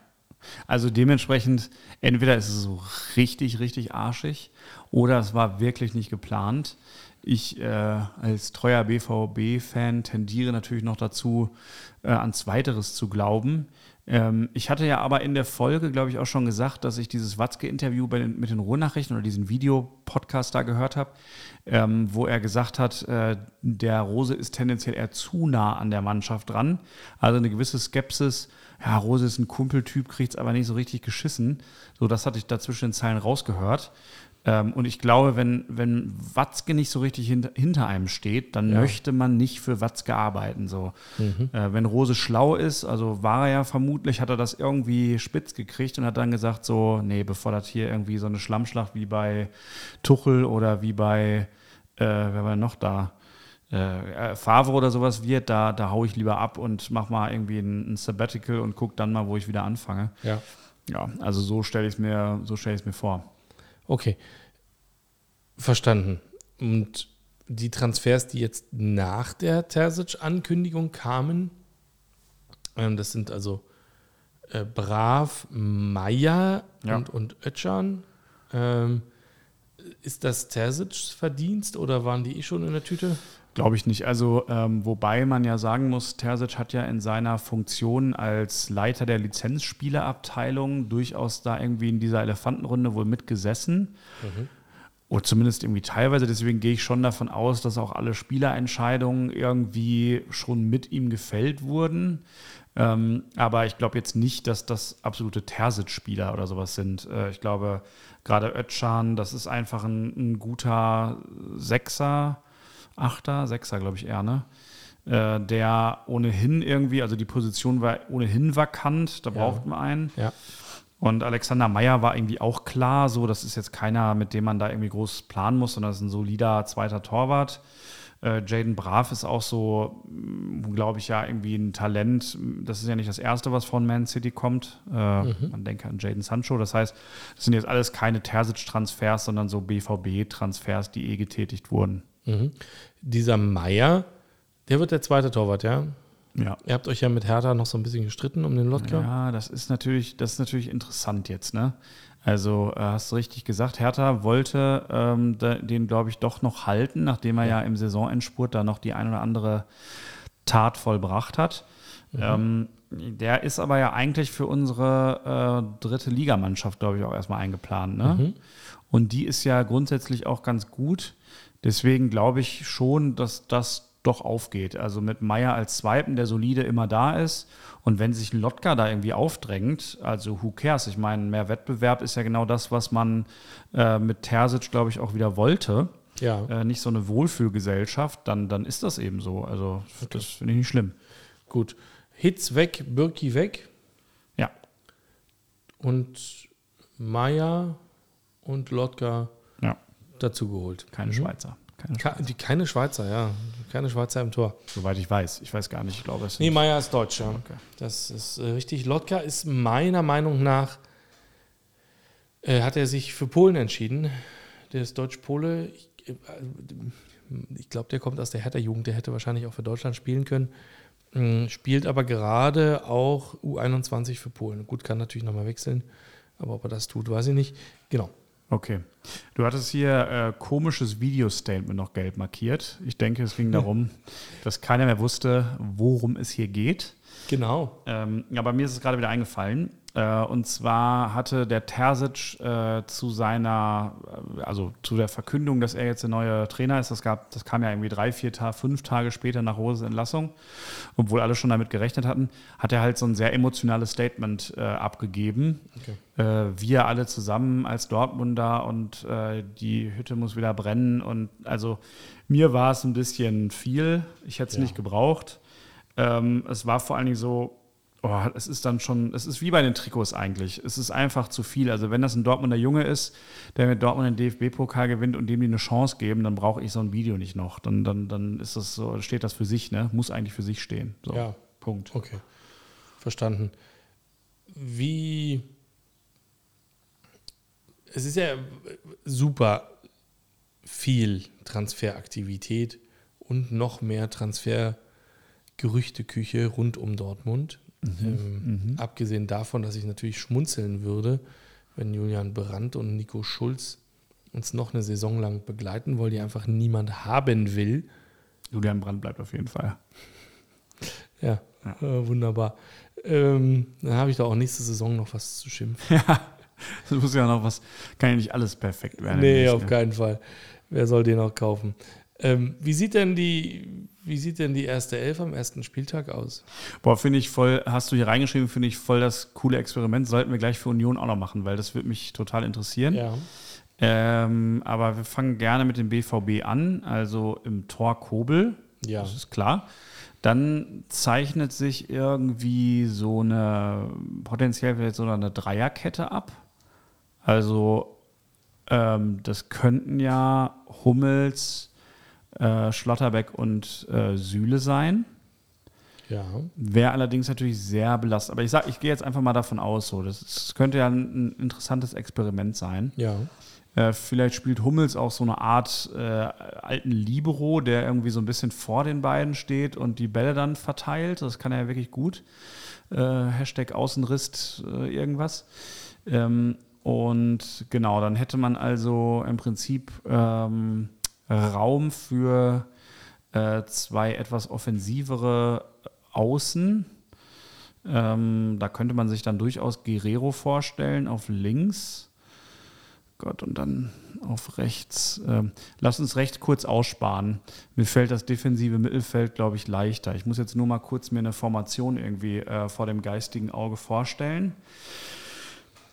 Also dementsprechend, entweder ist es so richtig, richtig arschig oder es war wirklich nicht geplant. Ich äh, als treuer BVB-Fan tendiere natürlich noch dazu, äh, an Zweiteres zu glauben. Ähm, ich hatte ja aber in der Folge, glaube ich, auch schon gesagt, dass ich dieses Watzke-Interview mit den Ruhrnachrichten oder diesen Videopodcast da gehört habe, ähm, wo er gesagt hat, äh, der Rose ist tendenziell eher zu nah an der Mannschaft dran. Also eine gewisse Skepsis. Ja, Rose ist ein Kumpeltyp, kriegt es aber nicht so richtig geschissen. So, das hatte ich da zwischen den Zeilen rausgehört. Ähm, und ich glaube, wenn, wenn Watzke nicht so richtig hint, hinter einem steht, dann Ja. möchte man nicht für Watzke arbeiten. So. Äh, wenn Rose schlau ist, also war er ja vermutlich, hat er das irgendwie spitz gekriegt und hat dann gesagt, so, nee, bevor das hier irgendwie so eine Schlammschlacht wie bei Tuchel oder wie bei, äh, wer war noch da? Äh, Favre oder sowas wird, da, da hau ich lieber ab und mach mal irgendwie ein, ein Sabbatical und guck dann mal, wo ich wieder anfange. Ja. Ja, also so stelle ich es mir, so stelle ich es mir vor. Okay. Verstanden. Und die Transfers, die jetzt nach der Terzic-Ankündigung kamen, ähm, das sind also äh, Brav, Meier Ja. und, und Ötchan. Ähm, ist das Terzics Verdienst oder waren die eh schon in der Tüte? Glaube ich nicht. Also, ähm, wobei man ja sagen muss, Terzic hat ja in seiner Funktion als Leiter der Lizenzspielerabteilung durchaus da irgendwie in dieser Elefantenrunde wohl mitgesessen. Oder zumindest irgendwie teilweise. Deswegen gehe ich schon davon aus, dass auch alle Spielerentscheidungen irgendwie schon mit ihm gefällt wurden. Ähm, aber ich glaube jetzt nicht, dass das absolute Terzic-Spieler oder sowas sind. Äh, ich glaube, gerade Özcan, das ist einfach ein, ein guter Sechser, Achter, Sechser, glaube ich eher, ne? Äh, der ohnehin irgendwie, also die Position war ohnehin vakant, da Ja. braucht man einen. Ja. Und Alexander Meyer war irgendwie auch klar, so, das ist jetzt keiner, mit dem man da irgendwie groß planen muss, sondern das ist ein solider zweiter Torwart. Äh, Jaden Brav ist auch so, glaube ich, ja irgendwie ein Talent. Das ist ja nicht das Erste, was von Man City kommt. Äh, Man denke an Jaden Sancho. Das heißt, das sind jetzt alles keine Terzic-Transfers, sondern so BVB-Transfers, die eh getätigt wurden. Mhm. Dieser Meier, der wird der zweite Torwart, ja? Ja. Ihr habt euch ja mit Hertha noch so ein bisschen gestritten um den Lotka. Ja, das ist natürlich, das ist natürlich interessant jetzt, ne? Also äh, hast du richtig gesagt, Hertha wollte ähm, den, glaube ich, doch noch halten, nachdem er ja. im Saisonendspurt da noch die ein oder andere Tat vollbracht hat. Ähm, der ist aber ja eigentlich für unsere äh, dritte Ligamannschaft, glaube ich, auch erstmal eingeplant. Ne? Und die ist ja grundsätzlich auch ganz gut. Deswegen glaube ich schon, dass das doch aufgeht. Also mit Meier als Zweiten, der solide immer da ist. Und wenn sich Lotka da irgendwie aufdrängt, also who cares? Ich meine, mehr Wettbewerb ist ja genau das, was man äh, mit Terzic, glaube ich, auch wieder wollte. Ja. Äh, nicht so eine Wohlfühlgesellschaft, dann, dann ist das eben so. Also das finde ich nicht schlimm. Gut. Hitz weg, Birki weg Ja, und Meier und Lotka. Dazu geholt. Keine Schweizer. Keine Ke die, keine Schweizer, ja. Keine Schweizer im Tor. Soweit ich weiß. Ich weiß gar nicht. Ich glaube, es Nee, sind- Meier ist Deutsch, ja. Okay. Das ist äh, richtig. Lotka ist meiner Meinung nach, äh, hat er sich für Polen entschieden. Der ist Deutsch-Pole. Ich, äh, ich glaube, der kommt aus der Hertha-Jugend. Der hätte wahrscheinlich auch für Deutschland spielen können. Mm, Spielt aber gerade auch U21 für Polen. Gut, kann natürlich nochmal wechseln. Aber ob er das tut, weiß ich nicht. Genau. Okay. Du hattest hier äh, komisches Videostatement noch gelb markiert. Ich denke, es ging [laughs] darum, dass keiner mehr wusste, worum es hier geht. Genau. Ähm, ja, bei mir ist es gerade wieder eingefallen. Äh, und zwar hatte der Terzic äh, zu seiner, äh, also zu der Verkündung, dass er jetzt der neue Trainer ist, das, gab, das kam ja irgendwie drei, vier Tage, fünf Tage später nach Roses Entlassung, obwohl alle schon damit gerechnet hatten, hat er halt so ein sehr emotionales Statement äh, abgegeben. Okay. Äh, wir alle zusammen als Dortmunder und äh, die Hütte muss wieder brennen. Und also mir war es ein bisschen viel. Ich hätte es ja. nicht gebraucht. Ähm, es war vor allen Dingen so, oh, es ist dann schon, es ist wie bei den Trikots eigentlich. Es ist einfach zu viel. Also wenn das ein Dortmunder Junge ist, der mit Dortmund den DFB-Pokal gewinnt und dem die eine Chance geben, dann brauche ich so ein Video nicht noch. Dann, dann, dann ist das so, steht das für sich, ne? Muss eigentlich für sich stehen. So, ja. Punkt. Okay. Verstanden. Wie es ist ja super viel Transferaktivität und noch mehr Transfergerüchteküche rund um Dortmund. Mhm. Ähm, mhm. Abgesehen davon, dass ich natürlich schmunzeln würde, wenn Julian Brandt und Nico Schulz uns noch eine Saison lang begleiten, weil die einfach niemand haben will. Julian Brandt bleibt auf jeden Fall. Ja, ja. Äh, wunderbar. Ähm, dann habe ich da auch nächste Saison noch was zu schimpfen. [laughs] Ja, das muss ja noch was, kann ja nicht alles perfekt werden. Nee, auf keinen Fall. Wer soll den auch kaufen? Ähm, wie sieht denn die, wie sieht denn die erste Elf am ersten Spieltag aus? Boah, finde ich voll, hast du hier reingeschrieben, finde ich voll das coole Experiment. Sollten wir gleich für Union auch noch machen, weil das würde mich total interessieren. Ja. Ähm, aber wir fangen gerne mit dem BVB an, also im Tor Kobel. Ja. Das ist klar. Dann zeichnet sich irgendwie so eine, potenziell vielleicht so eine Dreierkette ab. Also, ähm, das könnten ja Hummels, äh, Schlotterbeck und äh, Sühle sein. Ja. Wäre allerdings natürlich sehr belastet. Aber ich sage, ich gehe jetzt einfach mal davon aus, so. Das, das könnte ja ein, ein, interessantes Experiment sein. Ja. Äh, vielleicht spielt Hummels auch so eine Art äh, alten Libero, der irgendwie so ein bisschen vor den beiden steht und die Bälle dann verteilt. Das kann er ja wirklich gut. Äh, Hashtag Außenriss äh, irgendwas. Ähm, und genau, dann hätte man also im Prinzip ähm, Raum für äh, zwei etwas offensivere Außen. Ähm, da könnte man sich dann durchaus Guerrero vorstellen auf links. Gott, und dann auf rechts. Ähm, lass uns recht kurz aussparen. Mir fällt das defensive Mittelfeld, glaube ich, leichter. Ich muss jetzt nur mal kurz mir eine Formation irgendwie äh, vor dem geistigen Auge vorstellen.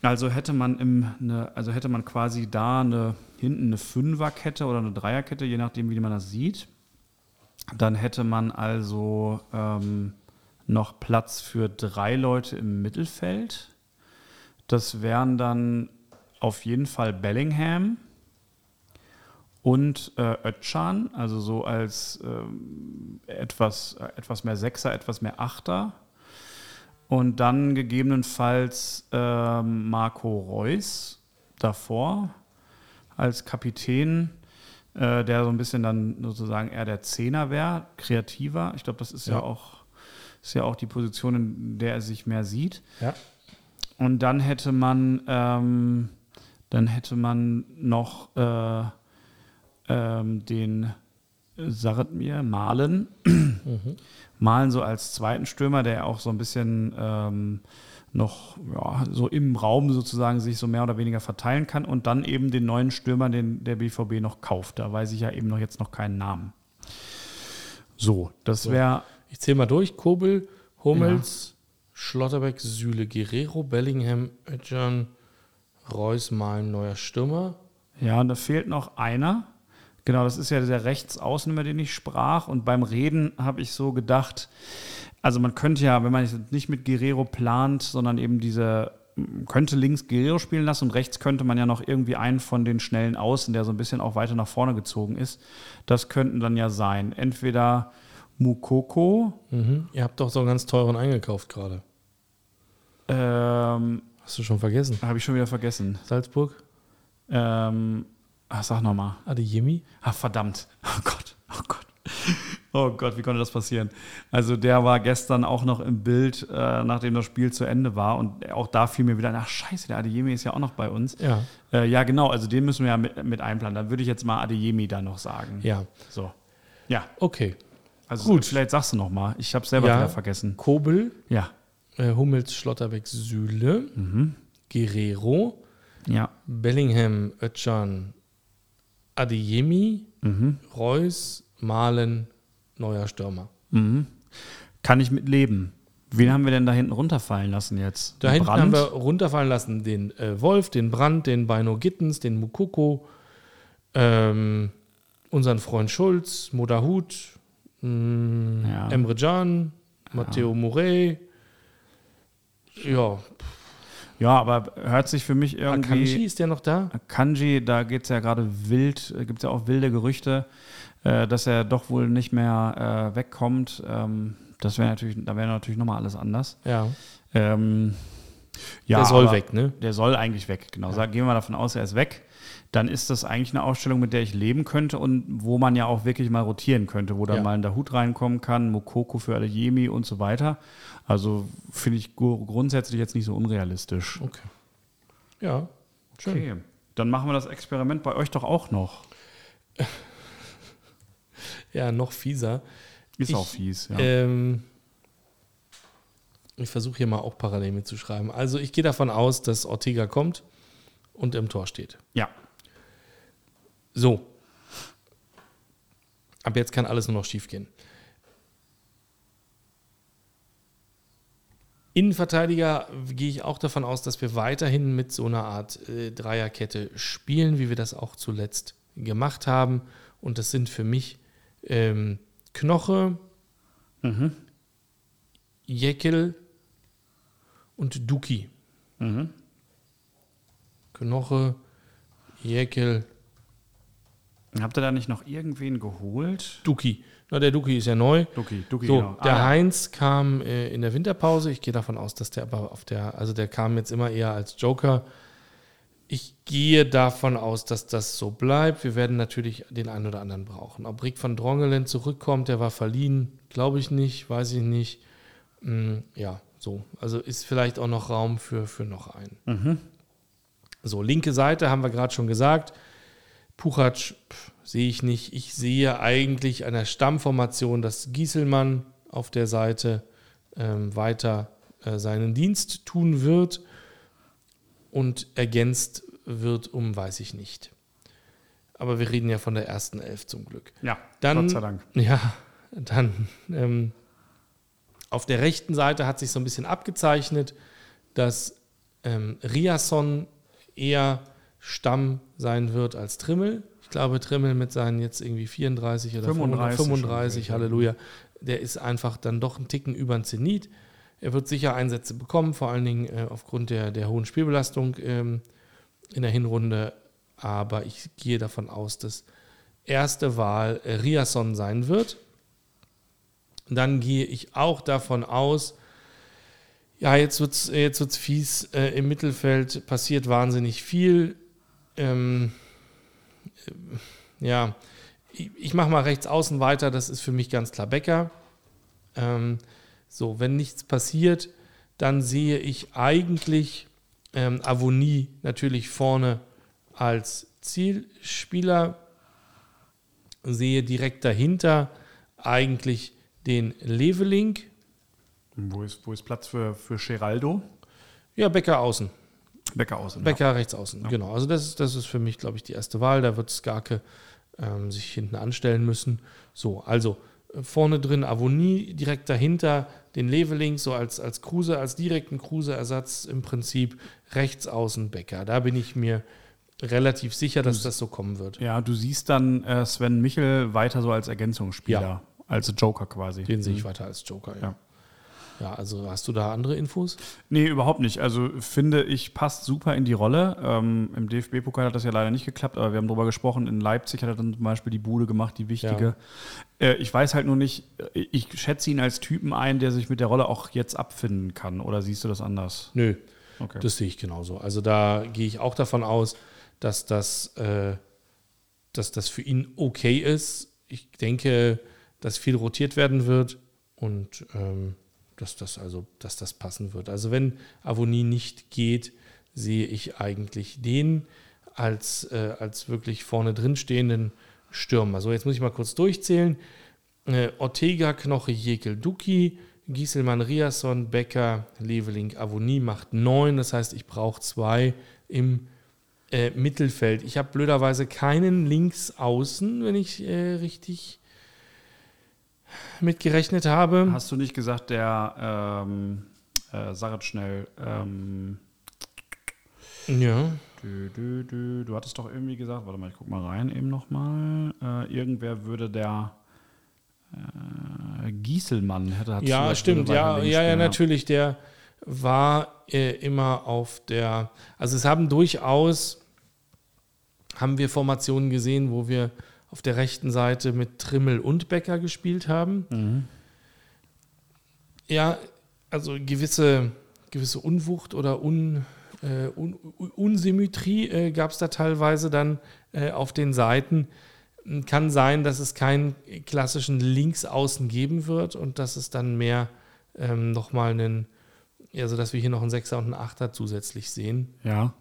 Also hätte man im, eine, also hätte man quasi da eine hinten eine Fünferkette oder eine Dreierkette, je nachdem, wie man das sieht. Dann hätte man also ähm, noch Platz für drei Leute im Mittelfeld. Das wären dann auf jeden Fall Bellingham und äh, Özcan, also so als ähm, etwas, äh, etwas mehr Sechser, etwas mehr Achter. Und dann gegebenenfalls äh, Marco Reus davor als Kapitän, äh, der so ein bisschen dann sozusagen eher der Zehner wäre, kreativer. Ich glaube, das ist ja. ja. auch ist ja auch die Position, in der er sich mehr sieht. Ja. Und dann hätte man ähm, dann hätte man noch äh, ähm, den Saratmir Malen. Mhm. Malen so als zweiten Stürmer, der auch so ein bisschen ähm, noch ja, so im Raum sozusagen sich so mehr oder weniger verteilen kann und dann eben den neuen Stürmer, den der BVB noch kauft. Da weiß ich ja eben noch jetzt noch keinen Namen. So, das wäre. Ich zähle mal durch: Kobel, Hummels, ja. Schlotterbeck, Süle, Guerrero, Bellingham, Özcan, Reus, Malen, neuer Stürmer. Ja, und da fehlt noch einer. Genau, das ist ja der Rechtsaußen, über den ich sprach. Und beim Reden habe ich so gedacht, also man könnte ja, wenn man nicht mit Guerrero plant, sondern eben diese, könnte links Guerrero spielen lassen und rechts könnte man ja noch irgendwie einen von den schnellen Außen, der so ein bisschen auch weiter nach vorne gezogen ist. Das könnten dann ja sein. Entweder Mukoko. Mhm. Ihr habt doch so einen ganz teuren eingekauft gerade. Ähm, Hast du schon vergessen? Habe ich schon wieder vergessen. Salzburg? Ähm, ach, sag nochmal. Adeyemi? Ach, verdammt. Oh Gott, oh Gott. Oh Gott, wie konnte das passieren? Also der war gestern auch noch im Bild, äh, nachdem das Spiel zu Ende war. Und auch da fiel mir wieder, ach scheiße, der Adeyemi ist ja auch noch bei uns. Ja, äh, ja genau, also den müssen wir ja mit, mit einplanen. Dann würde ich jetzt mal Adeyemi da noch sagen. Ja. So. Ja. Okay. Also Gut. vielleicht sagst du noch mal. Ich habe selber Ja. wieder vergessen. Kobel, Ja. äh, Hummels, Schlotterbeck, Süle, Guerrero, Ja. Bellingham, Özcan, Adeyemi, Reus, Malen, neuer Stürmer. Kann ich mit leben. Wen haben wir denn da hinten runterfallen lassen jetzt? Da hinten Brandt? haben wir runterfallen lassen den äh, Wolf, den Brandt, den Beino Gittens, den Mukoko, ähm, unseren Freund Schulz, Modahut, mh, Ja. Emre Can, Matteo Murray. Ja, Ja, aber hört sich für mich irgendwie. Akanji ist der noch da? Kanji, da geht es ja gerade wild, gibt es ja auch wilde Gerüchte, äh, dass er doch wohl nicht mehr äh, wegkommt. Ähm, das wäre natürlich, da wäre natürlich nochmal alles anders. Ja, Ähm, ja, der soll weg, ne? Der soll eigentlich weg, genau. Sag- Gehen wir davon aus, er ist weg. Dann ist das eigentlich eine Ausstellung, mit der ich leben könnte und wo man ja auch wirklich mal rotieren könnte, wo dann Ja. mal ein Dahut reinkommen kann, Mokoko für Adeyemi und so weiter. Also finde ich grundsätzlich jetzt nicht so unrealistisch. Okay. Ja, schön. Okay, dann machen wir das Experiment bei euch doch auch noch. [laughs] Ja, noch fieser. Ist Ich, auch fies, ja. Ähm, ich versuche hier mal auch parallel mitzuschreiben. Also ich gehe davon aus, dass Ortega kommt und im Tor steht. ja. So. Ab jetzt kann alles nur noch schief gehen. Innenverteidiger gehe ich auch davon aus, dass wir weiterhin mit so einer Art äh, Dreierkette spielen, wie wir das auch zuletzt gemacht haben. Und das sind für mich ähm, Knoche, Jekyll und Duki. Knoche, Jekyll, Habt ihr da nicht noch irgendwen geholt? Duki. Na, der Duki ist ja neu. Duki, Duki, So, genau. der Ah. Heinz kam äh, in der Winterpause. Ich gehe davon aus, dass der aber auf der, also der kam jetzt immer eher als Joker. Ich gehe davon aus, dass das so bleibt. Wir werden natürlich den einen oder anderen brauchen. Ob Rick van Drongelen zurückkommt, der war verliehen, glaube ich nicht, weiß ich nicht. Mm, ja, so. Also ist vielleicht auch noch Raum für, für noch einen. Mhm. So, linke Seite haben wir gerade schon gesagt. Puchatsch pff, sehe ich nicht. Ich sehe eigentlich einer Stammformation, dass Gieselmann auf der Seite ähm, weiter äh, seinen Dienst tun wird und ergänzt wird um, weiß ich nicht. Aber wir reden ja von der ersten Elf zum Glück. Ja, Dann, Gott sei Dank. Ja, dann ähm, auf der rechten Seite hat sich so ein bisschen abgezeichnet, dass ähm, Riasson eher Stamm sein wird als Trimmel. Ich glaube, Trimmel mit seinen jetzt irgendwie 34 oder 35 35, 35 schon, Halleluja, der ist einfach dann doch ein Ticken über den Zenit. Er wird sicher Einsätze bekommen, vor allen Dingen äh, aufgrund der, der hohen Spielbelastung ähm, in der Hinrunde. Aber ich gehe davon aus, dass erste Wahl äh, Riasson sein wird. Dann gehe ich auch davon aus, ja, jetzt wird es jetzt wird's fies. Äh, Im Mittelfeld passiert wahnsinnig viel. Ähm, äh, ja, ich, ich mache mal rechts außen weiter. Das ist für mich ganz klar Becker. Ähm, so, wenn nichts passiert, dann sehe ich eigentlich ähm, Avonie natürlich vorne als Zielspieler. Sehe direkt dahinter eigentlich den Leveling. Wo ist, wo ist Platz für, für Geraldo? Ja, Becker außen. Becker außen. Becker rechts außen, genau. Also das ist, das ist für mich, glaube ich, die erste Wahl. Da wird Skarke ähm, sich hinten anstellen müssen. So, also äh, vorne drin Avonie, direkt dahinter den Leveling, so als, als Kruse, als direkten Kruse-Ersatz im Prinzip rechts außen Becker. Da bin ich mir relativ sicher, dass das so kommen wird. Ja, du siehst dann äh, Sven Michel weiter so als Ergänzungsspieler, Ja. als Joker quasi. Den sehe ich weiter als Joker, ja. Ja. Ja, also hast du da andere Infos? Nee, überhaupt nicht. Also finde ich, passt super in die Rolle. Ähm, Im DFB-Pokal hat das ja leider nicht geklappt, aber wir haben darüber gesprochen. In Leipzig hat er dann zum Beispiel die Bude gemacht, die wichtige. Äh, ich weiß halt nur nicht, ich schätze ihn als Typen ein, der sich mit der Rolle auch jetzt abfinden kann. Oder siehst du das anders? Nö, Okay. Das sehe ich genauso. Also da gehe ich auch davon aus, dass das, äh, dass das für ihn okay ist. Ich denke, dass viel rotiert werden wird und ähm, dass das also, dass das passen wird. Also wenn Avonie nicht geht, sehe ich eigentlich den als, äh, als wirklich vorne drin stehenden Stürmer. So, jetzt muss ich mal kurz durchzählen. Äh, Ortega, Knoche, Jekel, Duki, Gieselmann, Riasson, Becker, Leveling, Avonie macht neun. Das heißt, ich brauche zwei im äh, Mittelfeld. Ich habe blöderweise keinen Linksaußen, wenn ich äh, richtig mitgerechnet habe. Hast du nicht gesagt, der, ähm, äh, es schnell, ähm, ja. Du, du, du, du hattest doch irgendwie gesagt, warte mal, ich guck mal rein eben nochmal. Äh, irgendwer würde der äh, Gieselmann hätte hat Ja, stimmt, ja, ja, ja, natürlich. Der war äh, immer auf der. Also es haben durchaus haben wir Formationen gesehen, wo wir auf der rechten Seite mit Trimmel und Becker gespielt haben. Mhm. Ja, also gewisse, gewisse Unwucht oder Un, äh, Un, Unsymmetrie äh, gab es da teilweise dann äh, auf den Seiten. Kann sein, dass es keinen klassischen Linksaußen geben wird und dass es dann mehr ähm, nochmal einen, also dass wir hier noch einen Sechser und einen Achter zusätzlich sehen. Ja,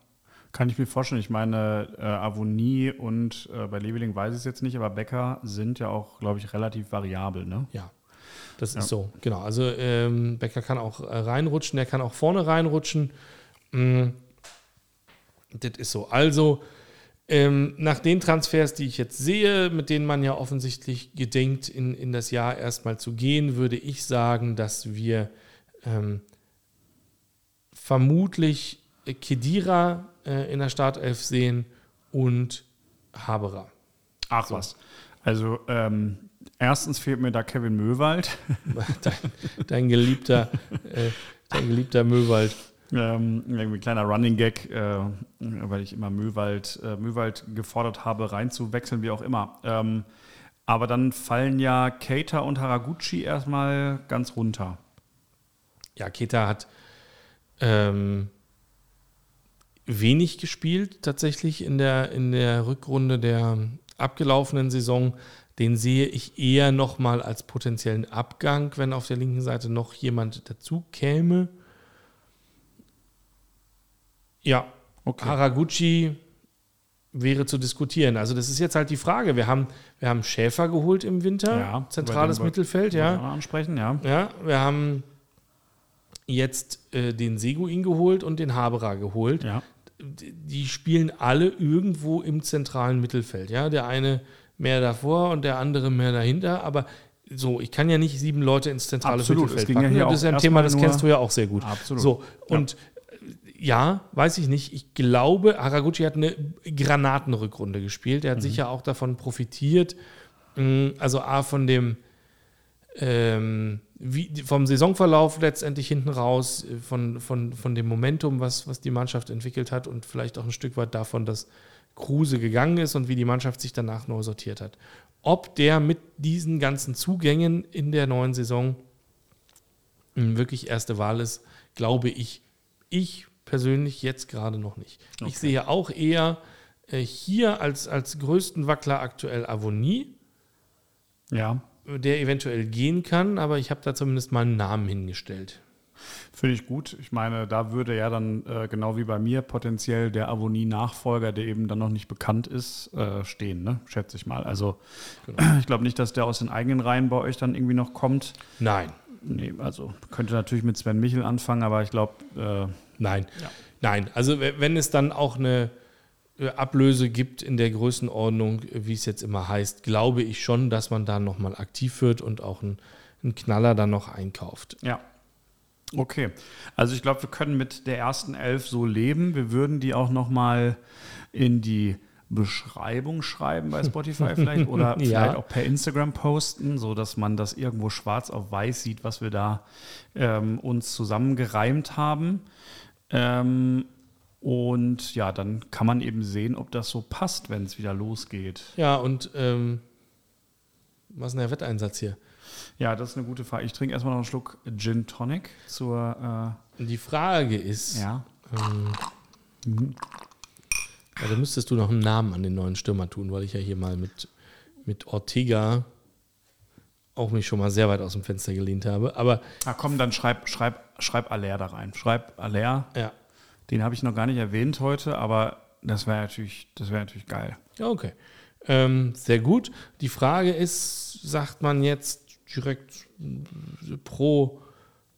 kann ich mir vorstellen. Ich meine, äh, Avonie und äh, bei Leveling weiß ich es jetzt nicht, aber Becker sind ja auch, glaube ich, relativ variabel, ne? Ja, das ja. ist so, genau. Also ähm, Becker kann auch äh, reinrutschen, der kann auch vorne reinrutschen. Mm, das ist so. Also, ähm, nach den Transfers, die ich jetzt sehe, mit denen man ja offensichtlich gedenkt, in, in das Jahr erstmal zu gehen, würde ich sagen, dass wir ähm, vermutlich Kedira äh, in der Startelf sehen und Haberer. Ach so. was. Also ähm, erstens fehlt mir da Kevin Möwald. [laughs] dein, dein, geliebter, äh, dein geliebter Möwald. Ähm, irgendwie ein kleiner Running Gag, äh, weil ich immer Möwald, äh, Möwald gefordert habe, reinzuwechseln, wie auch immer. Ähm, aber dann fallen ja Keita und Haraguchi erstmal ganz runter. Ja, Keita hat ähm, wenig gespielt, tatsächlich in der, in der Rückrunde der abgelaufenen Saison. Den sehe ich eher nochmal als potenziellen Abgang, wenn auf der linken Seite noch jemand dazu käme. Ja, okay. Haraguchi wäre zu diskutieren. Also das ist jetzt halt die Frage. Wir haben, wir haben Schäfer geholt im Winter, ja, zentrales Mittelfeld, ja. Ansprechen, ja. Ja, wir haben jetzt äh, den Seguin geholt und den Haberer geholt. Ja. Die spielen alle irgendwo im zentralen Mittelfeld. Ja, der eine mehr davor und der andere mehr dahinter. Aber so, ich kann ja nicht sieben Leute ins zentrale Absolut, Mittelfeld packen. Ja das ist ja ein Thema, das kennst du ja auch sehr gut. Absolut. So, und ja, weiß ich nicht. Ich glaube, Haraguchi hat eine Granatenrückrunde gespielt. Er hat mhm. sicher auch davon profitiert. Mm, also A, von dem ähm, wie, vom Saisonverlauf letztendlich hinten raus, äh, von, von, von dem Momentum, was, was die Mannschaft entwickelt hat und vielleicht auch ein Stück weit davon, dass Kruse gegangen ist und wie die Mannschaft sich danach neu sortiert hat. Ob der mit diesen ganzen Zugängen in der neuen Saison wirklich erste Wahl ist, glaube ich, ich persönlich jetzt gerade noch nicht. Okay. Ich sehe auch eher äh, hier als, als größten Wackler aktuell Avonie. Ja. Der eventuell gehen kann, aber ich habe da zumindest mal einen Namen hingestellt. Finde ich gut. Ich meine, da würde ja dann äh, genau wie bei mir potenziell der Avonie-Nachfolger, der eben dann noch nicht bekannt ist, äh, stehen, ne? schätze ich mal. Also genau. [clears throat] ich glaube nicht, dass der aus den eigenen Reihen bei euch dann irgendwie noch kommt. Nein. Nee, also könnte natürlich mit Sven Michel anfangen, aber ich glaube. Äh, Nein. Ja. Nein. Also wenn es dann auch eine Ablöse gibt in der Größenordnung, wie es jetzt immer heißt, glaube ich schon, dass man da nochmal aktiv wird und auch einen, einen Knaller dann noch einkauft. Ja. Okay. Also ich glaube, wir können mit der ersten Elf so leben. Wir würden die auch nochmal in die Beschreibung schreiben bei Spotify [laughs] vielleicht oder ja. vielleicht auch per Instagram posten, sodass man das irgendwo schwarz auf weiß sieht, was wir da ähm, uns zusammengereimt haben. Ähm, und ja, dann kann man eben sehen, ob das so passt, wenn es wieder losgeht. Ja, und ähm, was ist denn der Wetteinsatz hier? Ja, das ist eine gute Frage. Ich trinke erstmal noch einen Schluck Gin Tonic zur. Äh Die Frage ist. Ja. Ähm, mhm. Da müsstest du noch einen Namen an den neuen Stürmer tun, weil ich ja hier mal mit, mit Ortega auch mich schon mal sehr weit aus dem Fenster gelehnt habe. Aber ah, komm, dann schreib, schreib, schreib Aller da rein. Schreib Aller. Ja. Den habe ich noch gar nicht erwähnt heute, aber das wäre natürlich, das wäre natürlich geil. Ja, okay. Ähm, sehr gut. Die Frage ist, sagt man jetzt direkt äh, pro,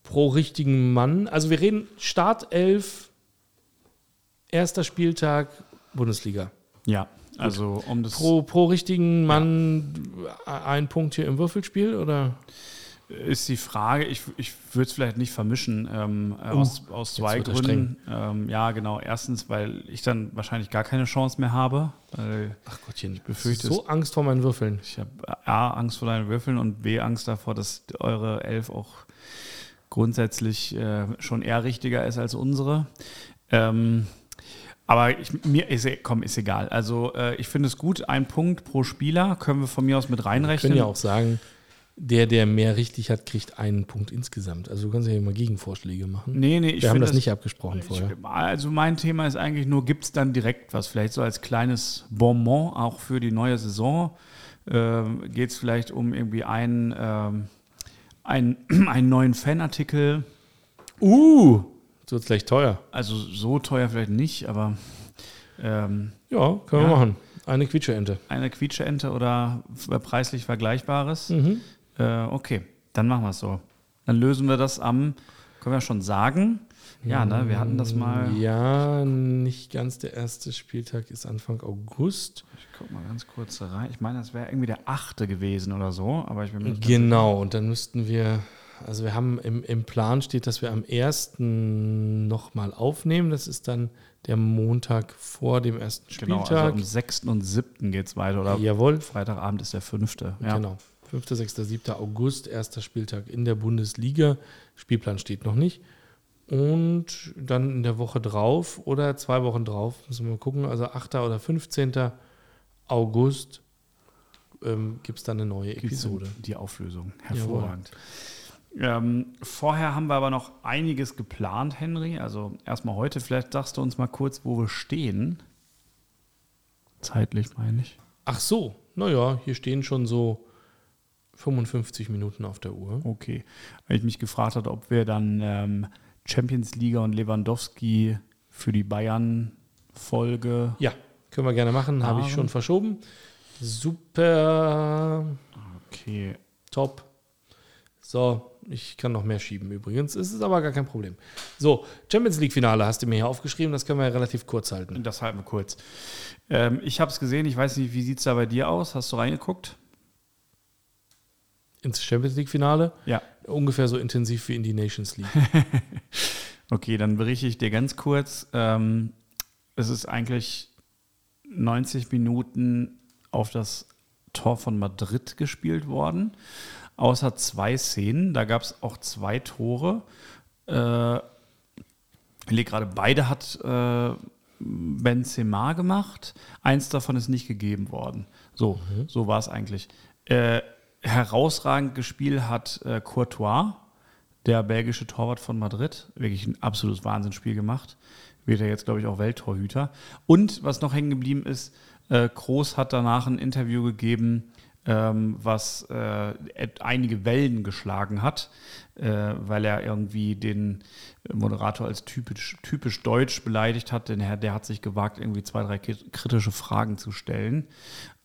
pro richtigen Mann? Also wir reden Startelf, erster Spieltag, Bundesliga. Ja, also um das. Pro, pro richtigen Mann ja. ein Punkt hier im Würfelspiel oder? Ist die Frage, ich, ich würde es vielleicht nicht vermischen, ähm, uh, aus, aus zwei Gründen. Ähm, ja, genau. Erstens, weil ich dann wahrscheinlich gar keine Chance mehr habe. Ach Gottchen, ich befürchte. So Angst vor meinen Würfeln. Ich habe A, Angst vor deinen Würfeln und B, Angst davor, dass eure Elf auch grundsätzlich äh, schon eher richtiger ist als unsere. Ähm, aber ich, mir ist, komm, ist egal. Also äh, ich finde es gut, ein Punkt pro Spieler können wir von mir aus mit reinrechnen. Wir können ja auch sagen, der, der mehr richtig hat, kriegt einen Punkt insgesamt. Also du kannst ja immer Gegenvorschläge machen. Nee, nee, ich Wir haben das, das nicht abgesprochen vorher. also mein Thema ist eigentlich nur, gibt es dann direkt was? Vielleicht so als kleines Bonbon auch für die neue Saison. Ähm, Geht es vielleicht um irgendwie einen, ähm, einen, [clears throat] einen neuen Fanartikel? Uh! So wird es gleich teuer. Also so teuer vielleicht nicht, aber. Ähm, ja, können ja, wir machen. Eine Quietscheente. Eine Quietscheente oder preislich Vergleichbares. Mhm. Äh, okay, dann machen wir es so. Dann lösen wir das am, können wir schon sagen. Ja, ne, wir hatten das mal. Ja, nicht ganz der erste Spieltag ist Anfang August. Ich guck mal ganz kurz rein. Ich meine, das wäre irgendwie der achte gewesen oder so, aber ich bin mir nicht Genau, und dann müssten wir also wir haben im, im Plan steht, dass wir am 1. nochmal aufnehmen. Das ist dann der Montag vor dem ersten Spieltag. Genau, also am 6. und 7. geht es weiter, oder? Jawohl. Freitagabend ist der 5. Ja. Genau. 5., 6., 7. August, erster Spieltag in der Bundesliga. Spielplan steht noch nicht. Und dann in der Woche drauf oder zwei Wochen drauf, müssen wir mal gucken, also 8. oder 15. August ähm, gibt es dann eine neue Episode. Die Auflösung. Hervorragend. Ähm, vorher haben wir aber noch einiges geplant, Henry. Also erstmal heute, vielleicht sagst du uns mal kurz, wo wir stehen. Zeitlich meine ich. Ach so, naja, hier stehen schon so 55 Minuten auf der Uhr. Okay. Weil ich mich gefragt hatte, ob wir dann ähm, Champions League und Lewandowski für die Bayern-Folge. Ja, können wir gerne machen. Habe ich schon verschoben. Super. Okay. Top. So, ich kann noch mehr schieben übrigens. Es ist aber gar kein Problem. So, Champions League-Finale hast du mir hier aufgeschrieben. Das können wir ja relativ kurz halten. Das halten wir kurz. Ähm, ich habe es gesehen. Ich weiß nicht, wie sieht es da bei dir aus? Hast du reingeguckt? Ins Champions League-Finale? Ja. Ungefähr so intensiv wie in die Nations League. [laughs] okay, dann berichte ich dir ganz kurz. Ähm, es ist eigentlich 90 Minuten auf das Tor von Madrid gespielt worden außer zwei Szenen. Da gab es auch zwei Tore. Äh, ich gerade, beide hat äh, Benzema gemacht. Eins davon ist nicht gegeben worden. So, mhm. so war es eigentlich. Äh, herausragend gespielt hat äh, Courtois, der belgische Torwart von Madrid. Wirklich ein absolutes Wahnsinnsspiel gemacht. Wird er jetzt, glaube ich, auch Welttorhüter. Und was noch hängen geblieben ist, äh, Groß hat danach ein Interview gegeben ähm, was äh, einige Wellen geschlagen hat, äh, weil er irgendwie den Moderator als typisch, typisch deutsch beleidigt hat, denn er, der hat sich gewagt, irgendwie zwei, drei kritische Fragen zu stellen.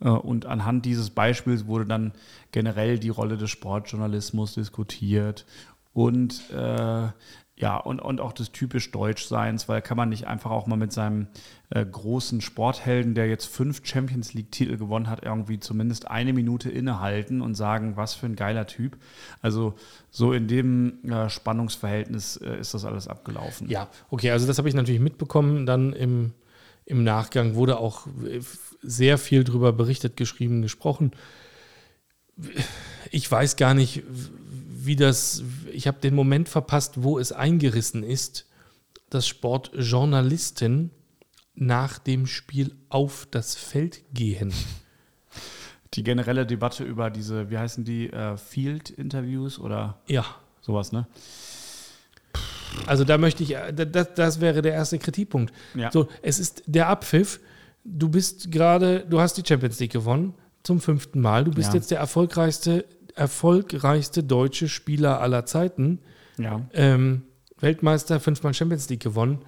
Äh, und anhand dieses Beispiels wurde dann generell die Rolle des Sportjournalismus diskutiert und äh, ja, und, und auch des typisch Deutschseins, weil kann man nicht einfach auch mal mit seinem äh, großen Sporthelden, der jetzt fünf Champions League-Titel gewonnen hat, irgendwie zumindest eine Minute innehalten und sagen, was für ein geiler Typ. Also so in dem äh, Spannungsverhältnis äh, ist das alles abgelaufen. Ja, okay, also das habe ich natürlich mitbekommen. Dann im, im Nachgang wurde auch äh, sehr viel darüber berichtet, geschrieben, gesprochen. Ich weiß gar nicht, wie das, ich habe den Moment verpasst, wo es eingerissen ist, dass Sportjournalisten nach dem Spiel auf das Feld gehen. Die generelle Debatte über diese, wie heißen die, äh, Field-Interviews oder ja. sowas, ne? Also da möchte ich, äh, das, das wäre der erste Kritikpunkt. Ja. So, es ist der Abpfiff. Du bist gerade, du hast die Champions League gewonnen zum fünften Mal. Du bist ja. jetzt der erfolgreichste erfolgreichste deutsche Spieler aller Zeiten. Ja. Ähm, Weltmeister, fünfmal Champions League gewonnen.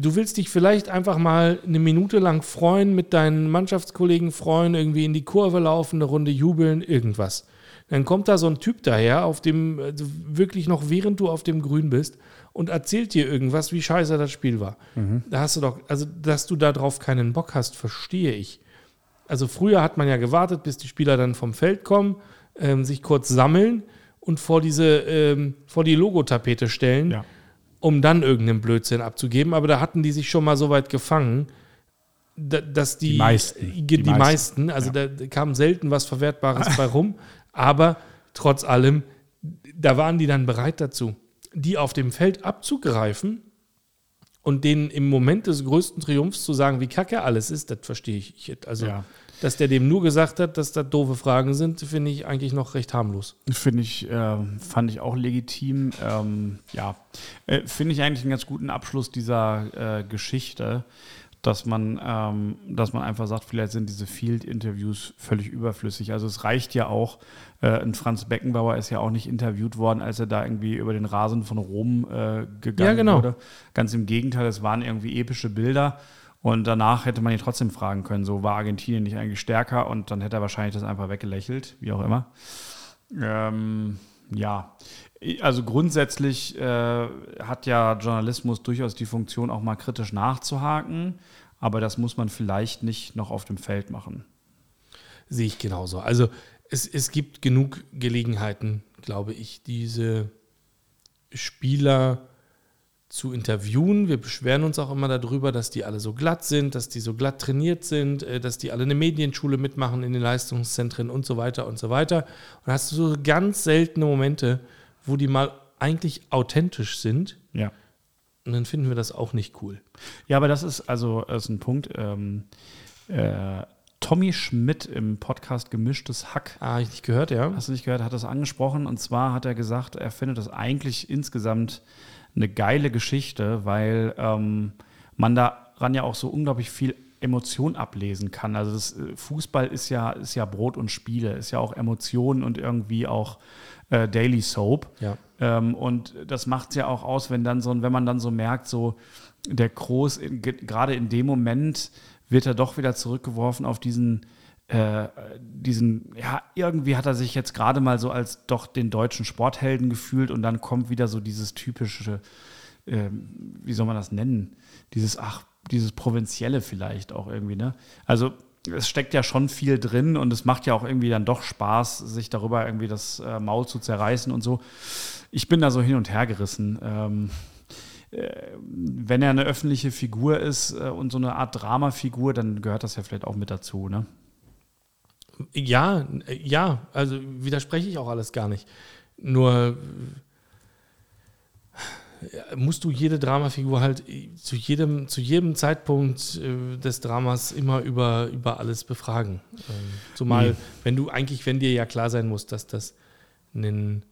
Du willst dich vielleicht einfach mal eine Minute lang freuen, mit deinen Mannschaftskollegen freuen, irgendwie in die Kurve laufen, eine Runde jubeln, irgendwas. Dann kommt da so ein Typ daher, auf dem, also wirklich noch während du auf dem Grün bist, und erzählt dir irgendwas, wie scheiße das Spiel war. Mhm. Da hast du doch, also dass du darauf keinen Bock hast, verstehe ich. Also früher hat man ja gewartet, bis die Spieler dann vom Feld kommen, ähm, sich kurz sammeln und vor diese, ähm, vor die Logotapete stellen, ja. um dann irgendeinen Blödsinn abzugeben. Aber da hatten die sich schon mal so weit gefangen, dass die, die meisten, die, die meisten. meisten, also ja. da kam selten was Verwertbares bei rum, [laughs] aber trotz allem, da waren die dann bereit dazu die auf dem Feld abzugreifen und denen im Moment des größten Triumphs zu sagen, wie kacke alles ist, das verstehe ich. Also, ja. Dass der dem nur gesagt hat, dass das doofe Fragen sind, finde ich eigentlich noch recht harmlos. Finde ich, äh, fand ich auch legitim. Ähm, ja, äh, finde ich eigentlich einen ganz guten Abschluss dieser äh, Geschichte dass man, ähm, dass man einfach sagt, vielleicht sind diese Field-Interviews völlig überflüssig. Also es reicht ja auch, äh, ein Franz Beckenbauer ist ja auch nicht interviewt worden, als er da irgendwie über den Rasen von Rom äh, gegangen ja, genau. wurde. Ganz im Gegenteil, es waren irgendwie epische Bilder. Und danach hätte man ihn trotzdem fragen können, so war Argentinien nicht eigentlich stärker und dann hätte er wahrscheinlich das einfach weggelächelt, wie auch immer. Ähm, ja, also grundsätzlich äh, hat ja Journalismus durchaus die Funktion, auch mal kritisch nachzuhaken, aber das muss man vielleicht nicht noch auf dem Feld machen. Sehe ich genauso. Also es, es gibt genug Gelegenheiten, glaube ich, diese Spieler zu interviewen. Wir beschweren uns auch immer darüber, dass die alle so glatt sind, dass die so glatt trainiert sind, äh, dass die alle eine Medienschule mitmachen in den Leistungszentren und so weiter und so weiter. Und hast du so ganz seltene Momente, wo die mal eigentlich authentisch sind. Ja. Und dann finden wir das auch nicht cool. Ja, aber das ist also das ist ein Punkt. Ähm, äh, Tommy Schmidt im Podcast Gemischtes Hack. Ah, ich nicht gehört, ja. Hast du nicht gehört, hat das angesprochen. Und zwar hat er gesagt, er findet das eigentlich insgesamt eine geile Geschichte, weil ähm, man daran ja auch so unglaublich viel Emotion ablesen kann. Also das äh, Fußball ist ja, ist ja Brot und Spiele, ist ja auch Emotionen und irgendwie auch äh, Daily Soap. Ja. Ähm, und das macht es ja auch aus, wenn dann so, wenn man dann so merkt, so der Groß, gerade in dem Moment wird er doch wieder zurückgeworfen auf diesen, äh, diesen, ja, irgendwie hat er sich jetzt gerade mal so als doch den deutschen Sporthelden gefühlt und dann kommt wieder so dieses typische, äh, wie soll man das nennen? Dieses, ach, dieses Provinzielle vielleicht auch irgendwie, ne? Also es steckt ja schon viel drin und es macht ja auch irgendwie dann doch Spaß, sich darüber irgendwie das äh, Maul zu zerreißen und so. Ich bin da so hin und her gerissen. Ähm, äh, wenn er eine öffentliche Figur ist äh, und so eine Art Dramafigur, dann gehört das ja vielleicht auch mit dazu, ne? Ja, ja, also widerspreche ich auch alles gar nicht. Nur musst du jede Dramafigur halt zu jedem, zu jedem Zeitpunkt äh, des Dramas immer über, über alles befragen. Ähm, zumal, nee. wenn du eigentlich, wenn dir ja klar sein muss, dass das ein,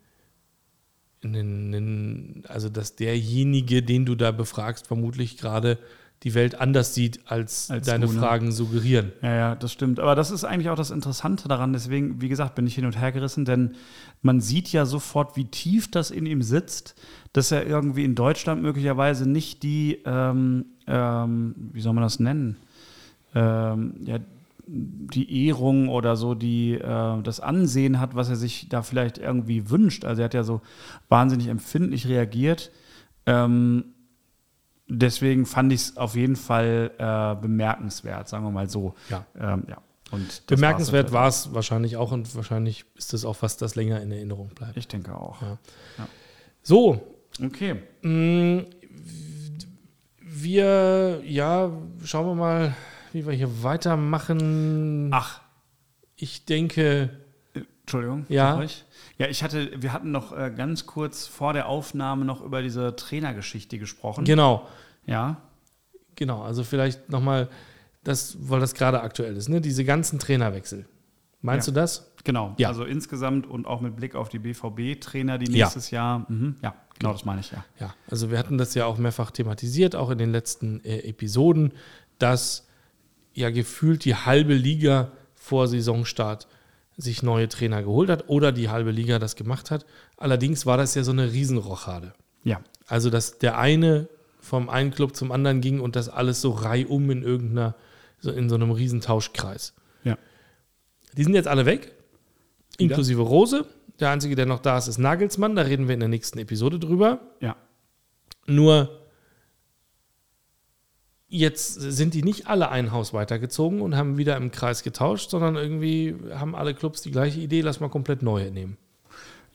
ein, ein, also dass derjenige, den du da befragst, vermutlich gerade die Welt anders sieht, als, als deine du, ne? Fragen suggerieren. Ja, ja, das stimmt. Aber das ist eigentlich auch das Interessante daran. Deswegen, wie gesagt, bin ich hin und her gerissen, denn man sieht ja sofort, wie tief das in ihm sitzt, dass er irgendwie in Deutschland möglicherweise nicht die, ähm, ähm, wie soll man das nennen, ähm, ja, die Ehrung oder so, die äh, das Ansehen hat, was er sich da vielleicht irgendwie wünscht. Also er hat ja so wahnsinnig empfindlich reagiert. Ähm, deswegen fand ich es auf jeden Fall äh, bemerkenswert, sagen wir mal so. Ja. Ähm, ja. Und Bemerkenswert war es wahrscheinlich auch und wahrscheinlich ist es auch was, das länger in Erinnerung bleibt. Ich denke auch. Ja. Ja. So. Okay. Mm, wir, ja, schauen wir mal, wie wir hier weitermachen. Ach. Ich denke. Entschuldigung. Ja. Ja, ich hatte, wir hatten noch äh, ganz kurz vor der Aufnahme noch über diese Trainergeschichte gesprochen. Genau. Ja. Genau, also vielleicht nochmal, das, weil das gerade aktuell ist, ne? Diese ganzen Trainerwechsel. Meinst ja. du das? Genau. Ja. Also insgesamt und auch mit Blick auf die BVB-Trainer, die nächstes ja. Jahr. Mhm. Ja, genau, das meine ich ja. Ja, also wir hatten das ja auch mehrfach thematisiert, auch in den letzten äh, Episoden, dass ja gefühlt die halbe Liga vor Saisonstart sich neue Trainer geholt hat oder die halbe Liga das gemacht hat. Allerdings war das ja so eine Riesenrochade. Ja. Also, dass der eine vom einen Club zum anderen ging und das alles so reihum in irgendeiner, so in so einem riesen Tauschkreis. Ja. Die sind jetzt alle weg, inklusive Rose. Der einzige, der noch da ist, ist Nagelsmann. Da reden wir in der nächsten Episode drüber. Ja. Nur jetzt sind die nicht alle ein Haus weitergezogen und haben wieder im Kreis getauscht, sondern irgendwie haben alle Clubs die gleiche Idee, lass mal komplett neue nehmen.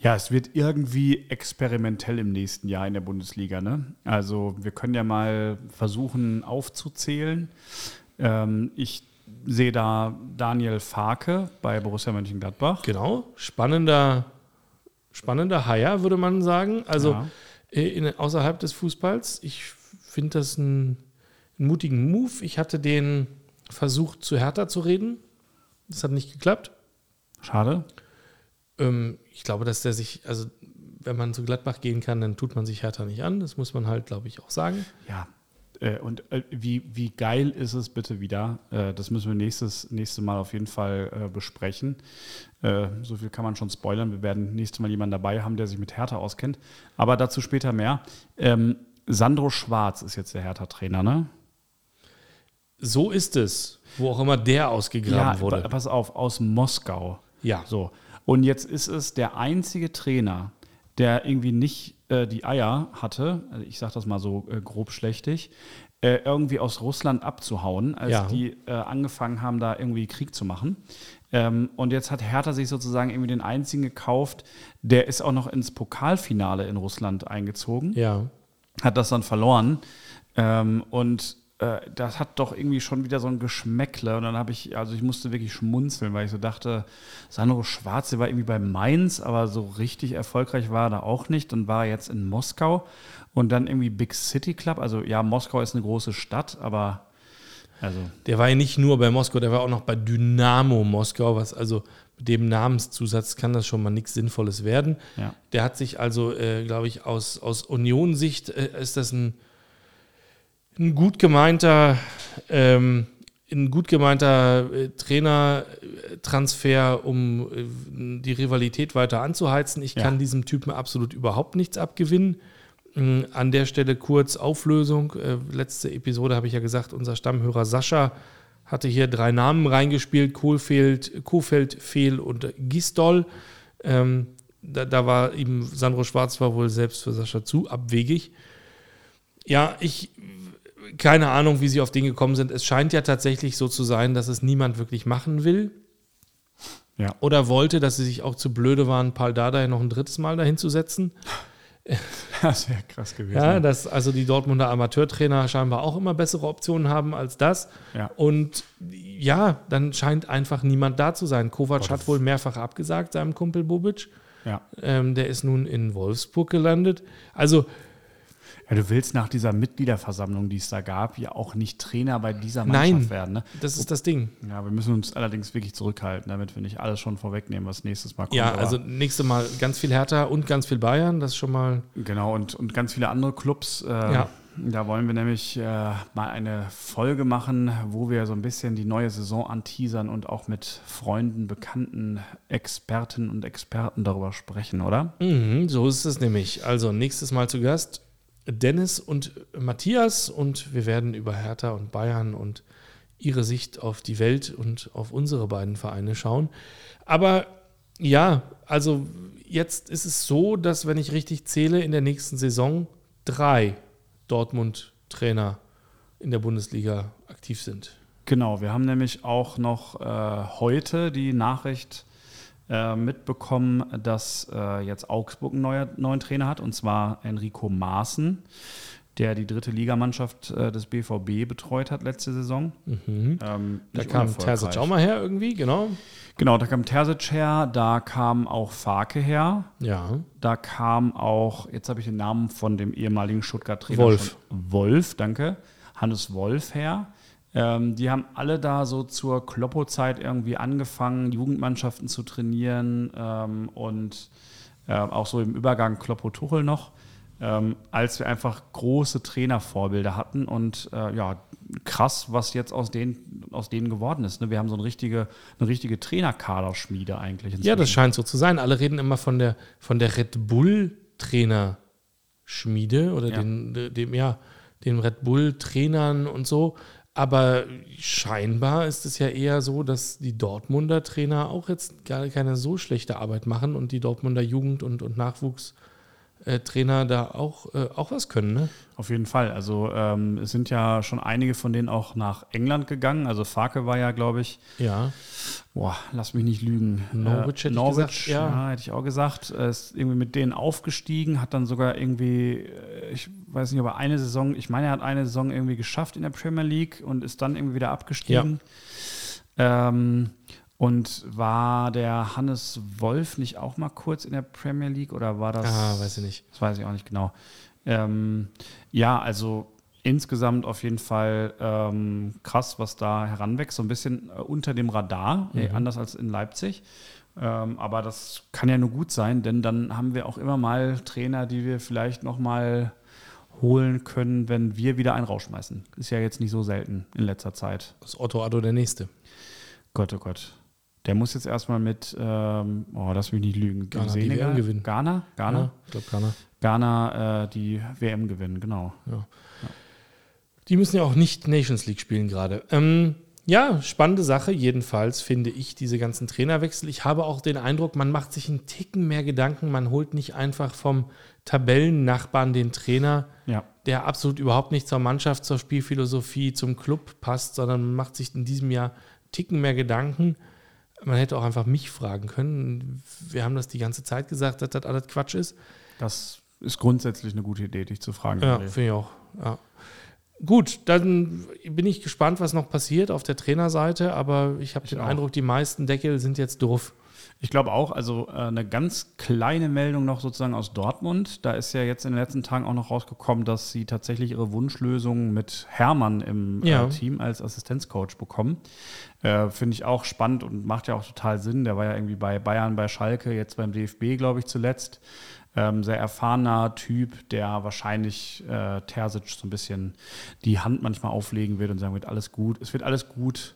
Ja, es wird irgendwie experimentell im nächsten Jahr in der Bundesliga. Ne? Also wir können ja mal versuchen aufzuzählen. Ähm, ich sehe da Daniel Farke bei Borussia Mönchengladbach. Genau, spannender, spannender Haier, würde man sagen. Also Ja. äh, in, außerhalb des Fußballs. Ich finde das einen, einen mutigen Move. Ich hatte den versucht, zu Hertha zu reden. Das hat nicht geklappt. Schade. Ähm, ich glaube, dass der sich, also wenn man zu Gladbach gehen kann, dann tut man sich Hertha nicht an. Das muss man halt, glaube ich, auch sagen. Ja. Äh, und äh, wie, wie geil ist es bitte wieder? Äh, das müssen wir nächstes, nächstes Mal auf jeden Fall besprechen. So viel kann man schon spoilern. Wir werden nächstes Mal jemanden dabei haben, der sich mit Hertha auskennt. Aber dazu später mehr. Ähm, Sandro Schwarz ist jetzt der Hertha-Trainer, ne? So ist es, wo auch immer der ausgegraben wurde. pa- pass auf, aus Moskau. Ja. So. Und jetzt ist es der einzige Trainer, der irgendwie nicht äh, die Eier hatte, also ich sage das mal so äh, grob schlechtig, äh, irgendwie aus Russland abzuhauen, als Ja. die äh, angefangen haben, da irgendwie Krieg zu machen. Ähm, und jetzt hat Hertha sich sozusagen irgendwie den einzigen gekauft, der ist auch noch ins Pokalfinale in Russland eingezogen Ja. hat das dann verloren. Ähm, und äh, das hat doch irgendwie schon wieder so ein Geschmäckle. Und dann habe ich, also ich musste wirklich schmunzeln, weil ich so dachte, Sandro Schwarz, der war irgendwie bei Mainz, aber so richtig erfolgreich war er da auch nicht. Und war jetzt in Moskau und dann irgendwie Big City Club. Also ja, Moskau ist eine große Stadt, aber also Der war ja nicht nur bei Moskau, der war auch noch bei Dynamo Moskau, was also mit dem Namenszusatz kann das schon mal nichts Sinnvolles werden. ja. Der hat sich also, äh, glaube ich, aus, aus Union-Sicht äh, ist das ein, ein gut gemeinter, ähm, ein gut gemeinter äh, Trainertransfer, um äh, die Rivalität weiter anzuheizen. Ich Ja. kann diesem Typen absolut überhaupt nichts abgewinnen. Mm, An der Stelle kurz Auflösung. Äh, letzte Episode habe ich ja gesagt, unser Stammhörer Sascha hatte hier drei Namen reingespielt: Kohlfeld, Kofeld, Fehl und Gistol. Ähm, da, da war ihm Sandro Schwarz war wohl selbst für Sascha zu abwegig. Ja, ich keine Ahnung, wie sie auf den gekommen sind. Es scheint ja tatsächlich so zu sein, dass es niemand wirklich machen will Ja. oder wollte, dass sie sich auch zu blöde waren, Paul Dardai noch ein drittes Mal dahin zu setzen. [laughs] Das wäre krass gewesen. Ja, dass also die Dortmunder Amateurtrainer scheinbar auch immer bessere Optionen haben als das. Ja. Und ja, dann scheint einfach niemand da zu sein. Kovac hat wohl mehrfach abgesagt, seinem Kumpel Bobic. ja. Ähm, der ist nun in Wolfsburg gelandet. Also, Ja, du willst nach dieser Mitgliederversammlung, die es da gab, ja auch nicht Trainer bei dieser Mannschaft Nein. werden. Ne? das ist das Ding. Ja, wir müssen uns allerdings wirklich zurückhalten, damit wir nicht alles schon vorwegnehmen, was nächstes Mal kommt. Ja, also nächste Mal ganz viel Hertha und ganz viel Bayern. Das ist schon mal. Genau, und, und ganz viele andere Clubs. Äh, Ja. Da wollen wir nämlich äh, mal eine Folge machen, wo wir so ein bisschen die neue Saison anteasern und auch mit Freunden, Bekannten, Experten und Experten darüber sprechen, oder? Mhm, so ist es nämlich. Also nächstes Mal zu Gast Dennis und Matthias und wir werden über Hertha und Bayern und ihre Sicht auf die Welt und auf unsere beiden Vereine schauen. Aber ja, also jetzt ist es so, dass wenn ich richtig zähle, in der nächsten Saison drei Dortmund-Trainer in der Bundesliga aktiv sind. Genau, wir haben nämlich auch noch äh, heute die Nachricht äh, mitbekommen, dass äh, jetzt Augsburg einen neuer, neuen Trainer hat, und zwar Enrico Maaßen, der die dritte Ligamannschaft äh, des BVB betreut hat letzte Saison. Ähm, Mhm. Da nicht kam. Terzic auch mal her irgendwie, genau. Genau, da kam Terzic her, da kam auch Farke her, Ja. da kam auch, jetzt habe ich den Namen von dem ehemaligen Stuttgart-Trainer Wolf. Wolf, danke. Hannes Wolf her. Ähm, die haben alle da so zur Kloppo-Zeit irgendwie angefangen, Jugendmannschaften zu trainieren ähm, und äh, auch so im Übergang Kloppo-Tuchel noch, ähm, als wir einfach große Trainervorbilder hatten und äh, ja, krass, was jetzt aus denen, aus denen geworden ist. Ne? Wir haben so eine richtige, eine richtige Trainerkaderschmiede eigentlich. Ja, das inzwischen. scheint so zu sein. Alle reden immer von der, von der Red Bull-Trainerschmiede oder Ja. Den, dem, ja, den Red Bull-Trainern und so. Aber scheinbar ist es ja eher so, dass die Dortmunder Trainer auch jetzt gar keine so schlechte Arbeit machen und die Dortmunder Jugend- und, und Nachwuchs- äh, Trainer da auch, äh, auch was können, ne? Auf jeden Fall. Also ähm, es sind ja schon einige von denen auch nach England gegangen. Also Farke war ja, glaube ich, ja. boah, lass mich nicht lügen. Norwich äh, hätte Norwich, ich gesagt, ja. ja. hätte ich auch gesagt. Ist irgendwie mit denen aufgestiegen, hat dann sogar irgendwie, äh, ich weiß nicht, ob er eine Saison, ich meine, er hat eine Saison irgendwie geschafft in der Premier League und ist dann irgendwie wieder abgestiegen. Ja. Ähm, und war der Hannes Wolf nicht auch mal kurz in der Premier League oder war das? Ah, weiß ich nicht. Das weiß ich auch nicht genau. Ähm, ja, also insgesamt auf jeden Fall ähm, krass, was da heranwächst. So ein bisschen äh, unter dem Radar, mhm. äh, anders als in Leipzig. Ähm, aber das kann ja nur gut sein, denn dann haben wir auch immer mal Trainer, die wir vielleicht noch mal holen können, wenn wir wieder einen rausschmeißen. Ist ja jetzt nicht so selten in letzter Zeit. Das ist Otto Addo der Nächste. Gott, oh Gott. Der muss jetzt erstmal mit, ähm, oh, lass mich nicht lügen, Ghana die WM gewinnen. Ghana? Ghana? Ja, ich glaube Ghana. Ghana äh, die WM gewinnen, genau. Ja. ja. Die müssen ja auch nicht Nations League spielen gerade. Ähm, ja, spannende Sache. Jedenfalls finde ich diese ganzen Trainerwechsel. Ich habe auch den Eindruck, man macht sich einen Ticken mehr Gedanken. Man holt nicht einfach vom Tabellennachbarn den Trainer, ja. der absolut überhaupt nicht zur Mannschaft, zur Spielphilosophie, zum Club passt, sondern man macht sich in diesem Jahr Ticken mehr Gedanken. Man hätte auch einfach mich fragen können. Wir haben das die ganze Zeit gesagt, dass das alles Quatsch ist. Das ist grundsätzlich eine gute Idee, dich zu fragen. Ja, finde ich auch. Ja. Gut, dann bin ich gespannt, was noch passiert auf der Trainerseite, aber ich habe den auch. Eindruck, die meisten Deckel sind jetzt doof. Ich glaube auch, also äh, eine ganz kleine Meldung noch sozusagen aus Dortmund. Da ist ja jetzt in den letzten Tagen auch noch rausgekommen, dass sie tatsächlich ihre Wunschlösung mit Hermann im äh, ja. äh, Team als Assistenzcoach bekommen. Äh, Finde ich auch spannend und macht ja auch total Sinn. Der war ja irgendwie bei Bayern, bei Schalke, jetzt beim DFB, glaube ich, zuletzt. Ähm, sehr erfahrener Typ, der wahrscheinlich äh, Terzic so ein bisschen die Hand manchmal auflegen wird und sagen wird, alles gut, es wird alles gut,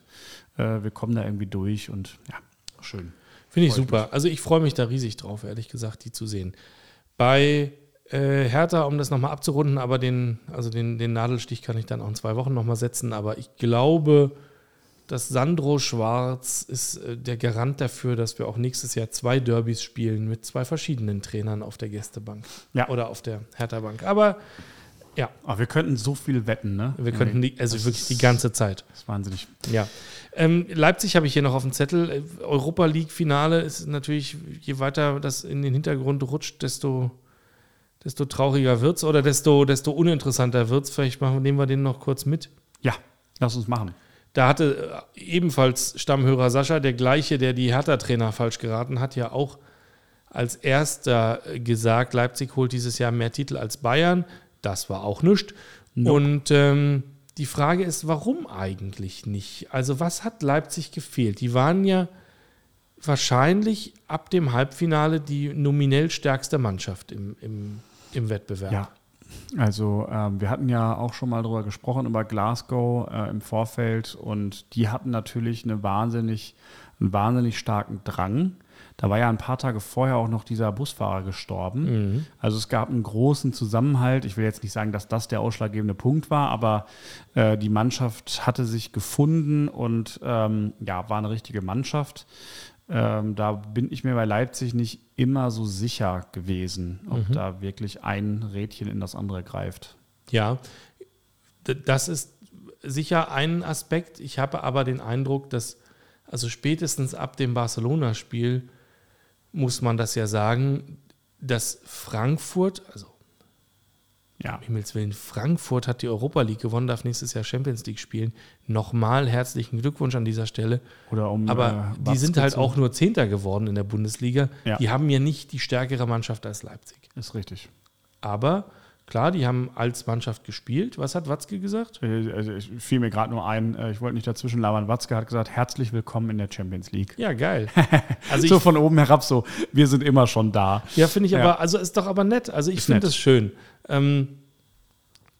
äh, wir kommen da irgendwie durch und ja, schön. Finde ich super. Mich. Also ich freue mich da riesig drauf, ehrlich gesagt, die zu sehen. Bei äh, Hertha, um das nochmal abzurunden, aber den, also den, den Nadelstich kann ich dann auch in zwei Wochen nochmal setzen. Aber ich glaube, dass Sandro Schwarz ist äh, der Garant dafür, dass wir auch nächstes Jahr zwei Derbys spielen mit zwei verschiedenen Trainern auf der Gästebank. Ja. Oder auf der Hertha-Bank. Aber ja. Aber wir könnten so viel wetten, ne? Wir könnten die, also das wirklich die ganze Zeit. Das ist wahnsinnig. Ja. Ähm, Leipzig habe ich hier noch auf dem Zettel. Äh, Europa League-Finale ist natürlich, je weiter das in den Hintergrund rutscht, desto, desto trauriger wird es oder desto, desto uninteressanter wird es. Vielleicht machen, nehmen wir den noch kurz mit. Ja, lass uns machen. Da hatte äh, ebenfalls Stammhörer Sascha, der gleiche, der die Hertha-Trainer falsch geraten hat, ja auch als erster gesagt, Leipzig holt dieses Jahr mehr Titel als Bayern. Das war auch nichts. Nope. Und ähm, die Frage ist, warum eigentlich nicht? Also was hat Leipzig gefehlt? Die waren ja wahrscheinlich ab dem Halbfinale die nominell stärkste Mannschaft im, im, im Wettbewerb. Ja, also ähm, wir hatten ja auch schon mal darüber gesprochen, über Glasgow äh, im Vorfeld und die hatten natürlich eine wahnsinnig, einen wahnsinnig starken Drang. Da war ja ein paar Tage vorher auch noch dieser Busfahrer gestorben. Mhm. Also es gab einen großen Zusammenhalt. Ich will jetzt nicht sagen, dass das der ausschlaggebende Punkt war, aber äh, die Mannschaft hatte sich gefunden und ähm, ja, war eine richtige Mannschaft. Ähm, da bin ich mir bei Leipzig nicht immer so sicher gewesen, ob mhm. da wirklich ein Rädchen in das andere greift. Ja, das ist sicher ein Aspekt. Ich habe aber den Eindruck, dass also spätestens ab dem Barcelona-Spiel muss man das ja sagen, dass Frankfurt, also ja. um Himmels Willen, Frankfurt hat die Europa League gewonnen, darf nächstes Jahr Champions League spielen. Nochmal herzlichen Glückwunsch an dieser Stelle. Oder um, Aber äh, die sind halt auch nur Zehnter geworden in der Bundesliga. Ja. Die haben ja nicht die stärkere Mannschaft als Leipzig. Ist richtig. Aber Klar, die haben als Mannschaft gespielt. Was hat Watzke gesagt? Äh, also ich fiel mir gerade nur ein, äh, ich wollte nicht dazwischen labern. Watzke hat gesagt, herzlich willkommen in der Champions League. Ja, geil. [laughs] Also so von oben herab so, wir sind immer schon da. Ja, finde ich ja. aber, also ist doch aber nett. Also ich finde das schön. Ähm,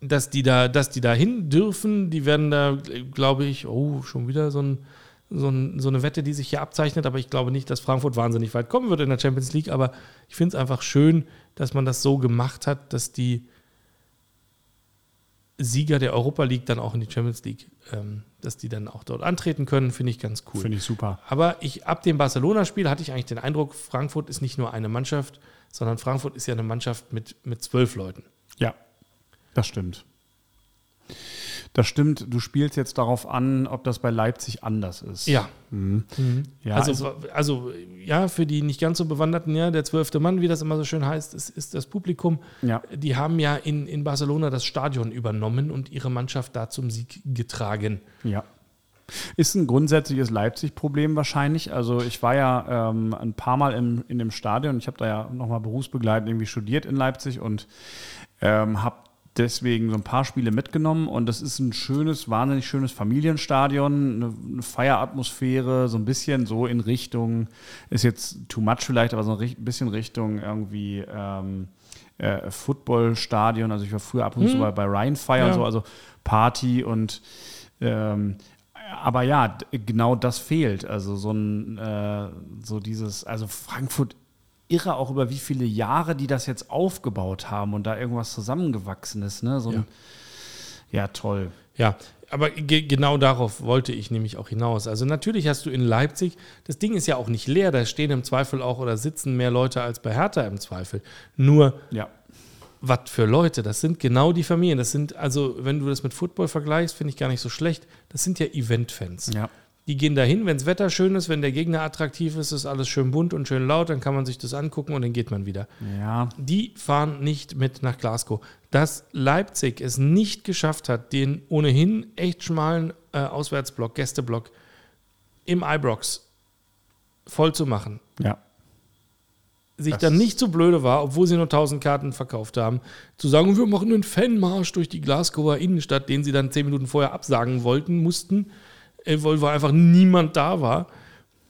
dass die da, dass die da hin dürfen, die werden da, glaube ich, oh, schon wieder so, ein, so, ein, so eine Wette, die sich hier abzeichnet, aber ich glaube nicht, dass Frankfurt wahnsinnig weit kommen wird in der Champions League, aber ich finde es einfach schön, dass man das so gemacht hat, dass die Sieger der Europa League dann auch in die Champions League, ähm, dass die dann auch dort antreten können, finde ich ganz cool. Finde ich super. Aber ich, ab dem Barcelona-Spiel hatte ich eigentlich den Eindruck, Frankfurt ist nicht nur eine Mannschaft, sondern Frankfurt ist ja eine Mannschaft mit, mit zwölf Leuten. Ja, das stimmt. Das stimmt, du spielst jetzt darauf an, ob das bei Leipzig anders ist. Ja. Mhm. ja also, also, also, ja, für die nicht ganz so Bewanderten, ja, der zwölfte Mann, wie das immer so schön heißt, ist, ist das Publikum. Ja. Die haben ja in, in Barcelona das Stadion übernommen und ihre Mannschaft da zum Sieg getragen. Ja. Ist ein grundsätzliches Leipzig-Problem wahrscheinlich. Also ich war ja ähm, ein paar Mal im, in dem Stadion. Ich habe da ja nochmal berufsbegleitend irgendwie studiert in Leipzig und ähm, habe deswegen so ein paar Spiele mitgenommen und das ist ein schönes, wahnsinnig schönes Familienstadion, eine, eine Feieratmosphäre, so ein bisschen so in Richtung, ist jetzt too much vielleicht, aber so ein bisschen Richtung irgendwie ähm, äh, Footballstadion. Also ich war früher ab und zu hm. bei, bei Ryan Fire ja. und so, also Party und ähm, aber ja, genau das fehlt. Also so ein, äh, so dieses, also Frankfurt irre auch über wie viele Jahre die das jetzt aufgebaut haben und da irgendwas zusammengewachsen ist. Ne? So ein, ja. ja, toll. Ja, aber ge genau darauf wollte ich nämlich auch hinaus. Also natürlich hast du in Leipzig, das Ding ist ja auch nicht leer, da stehen im Zweifel auch oder sitzen mehr Leute als bei Hertha im Zweifel. Nur, ja. was für Leute, das sind genau die Familien. Das sind, also wenn du das mit Football vergleichst, finde ich gar nicht so schlecht, das sind ja Event-Fans. Ja. Die gehen dahin, wenn das Wetter schön ist, wenn der Gegner attraktiv ist, ist alles schön bunt und schön laut, dann kann man sich das angucken und dann geht man wieder. Ja. Die fahren nicht mit nach Glasgow. Dass Leipzig es nicht geschafft hat, den ohnehin echt schmalen äh, Auswärtsblock, Gästeblock im Ibrox voll zu machen. Ja. Sich das dann nicht so blöde war, obwohl sie nur 1000 Karten verkauft haben, zu sagen, wir machen einen Fanmarsch durch die Glasgower Innenstadt, den sie dann 10 Minuten vorher absagen wollten, mussten äh, weil, weil einfach niemand da war.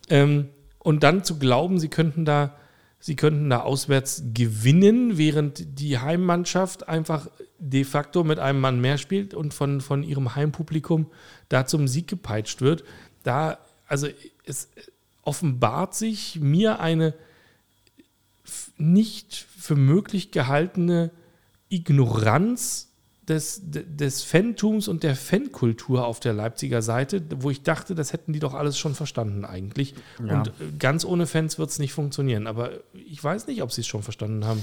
Ähm, und dann zu glauben, sie könnten da, sie könnten da auswärts gewinnen, während die Heimmannschaft einfach de facto mit einem Mann mehr spielt und von, von ihrem Heimpublikum da zum Sieg gepeitscht wird. Da, also es offenbart sich mir eine nicht für möglich gehaltene Ignoranz des, des Fantums und der Fankultur auf der Leipziger Seite, wo ich dachte, das hätten die doch alles schon verstanden eigentlich. Ja. Und äh, ganz ohne Fans wird es nicht funktionieren. Aber ich weiß nicht, ob sie es schon verstanden haben.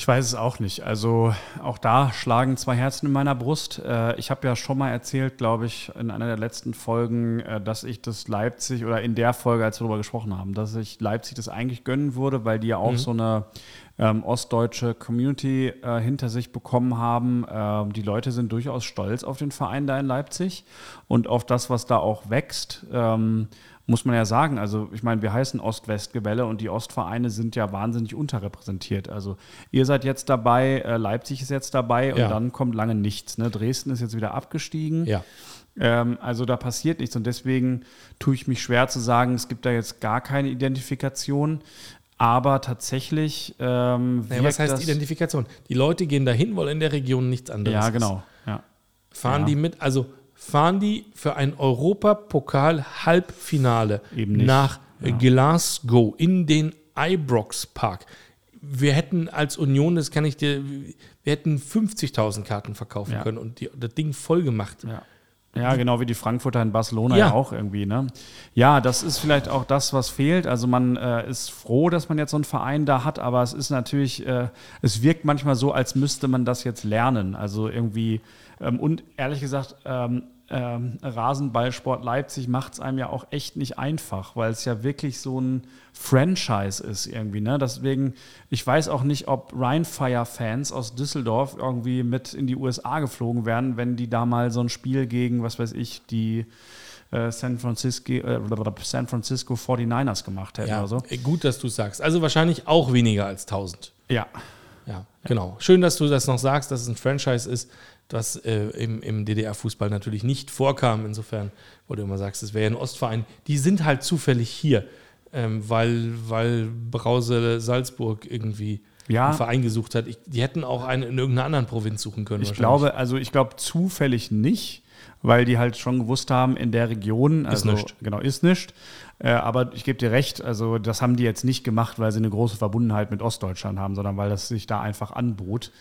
Ich weiß es auch nicht. Also auch da schlagen zwei Herzen in meiner Brust. Äh, ich habe ja schon mal erzählt, glaube ich, in einer der letzten Folgen, äh, dass ich das Leipzig oder in der Folge, als wir darüber gesprochen haben, dass ich Leipzig das eigentlich gönnen würde, weil die ja auch mhm. so eine ähm, ostdeutsche Community äh, hinter sich bekommen haben. Ähm, die Leute sind durchaus stolz auf den Verein da in Leipzig und auf das, was da auch wächst. Ähm, muss man ja sagen, also ich meine, wir heißen Ost-West-Gebälle und die Ostvereine sind ja wahnsinnig unterrepräsentiert. Also ihr seid jetzt dabei, äh, Leipzig ist jetzt dabei und ja. dann kommt lange nichts. Ne? Dresden ist jetzt wieder abgestiegen. Ja. Ähm, also da passiert nichts und deswegen tue ich mich schwer zu sagen, es gibt da jetzt gar keine Identifikation. Aber tatsächlich. Ähm, naja, was heißt Identifikation? Die Leute gehen dahin, wollen in der Region nichts anderes. Ja, genau. Ja. Fahren ja. die mit, also fahren die für ein Europapokal-Halbfinale nach ja. Glasgow in den Ibrox Park. Wir hätten als Union, das kann ich dir, wir hätten 50.000 Karten verkaufen können und die, das Ding voll gemacht. Ja. Ja, genau wie die Frankfurter in Barcelona ja. ja, auch irgendwie. Ne? Ja, das ist vielleicht auch das, was fehlt. Also man äh, ist froh, dass man jetzt so einen Verein da hat, aber es ist natürlich, äh, es wirkt manchmal so, als müsste man das jetzt lernen. Also irgendwie, ähm, und ehrlich gesagt, ähm, ähm, Rasenballsport Leipzig macht es einem ja auch echt nicht einfach, weil es ja wirklich so ein Franchise ist irgendwie. Ne? Deswegen, ich weiß auch nicht, ob Rheinfire-Fans aus Düsseldorf irgendwie mit in die USA geflogen werden, wenn die da mal so ein Spiel gegen, was weiß ich, die äh, San, Francisco, äh, San Francisco 49ers gemacht hätten ja, oder so. Äh, gut, dass du sagst. Also wahrscheinlich auch weniger als 1000. Ja. Ja, genau. Schön, dass du das noch sagst, dass es ein Franchise ist was äh, im, im DDR-Fußball natürlich nicht vorkam. Insofern, wo du immer sagst, es wäre ja ein Ostverein. Die sind halt zufällig hier, ähm, weil, weil Brause Salzburg irgendwie ja. einen Verein gesucht hat. Ich, die hätten auch einen in irgendeiner anderen Provinz suchen können. Ich glaube, also ich glaube zufällig nicht. weil die halt schon gewusst haben, in der Region, also nicht. genau, ist nicht. Äh, aber ich gebe dir recht, also das haben die jetzt nicht gemacht, weil sie eine große Verbundenheit mit Ostdeutschland haben, sondern weil das sich da einfach anbot.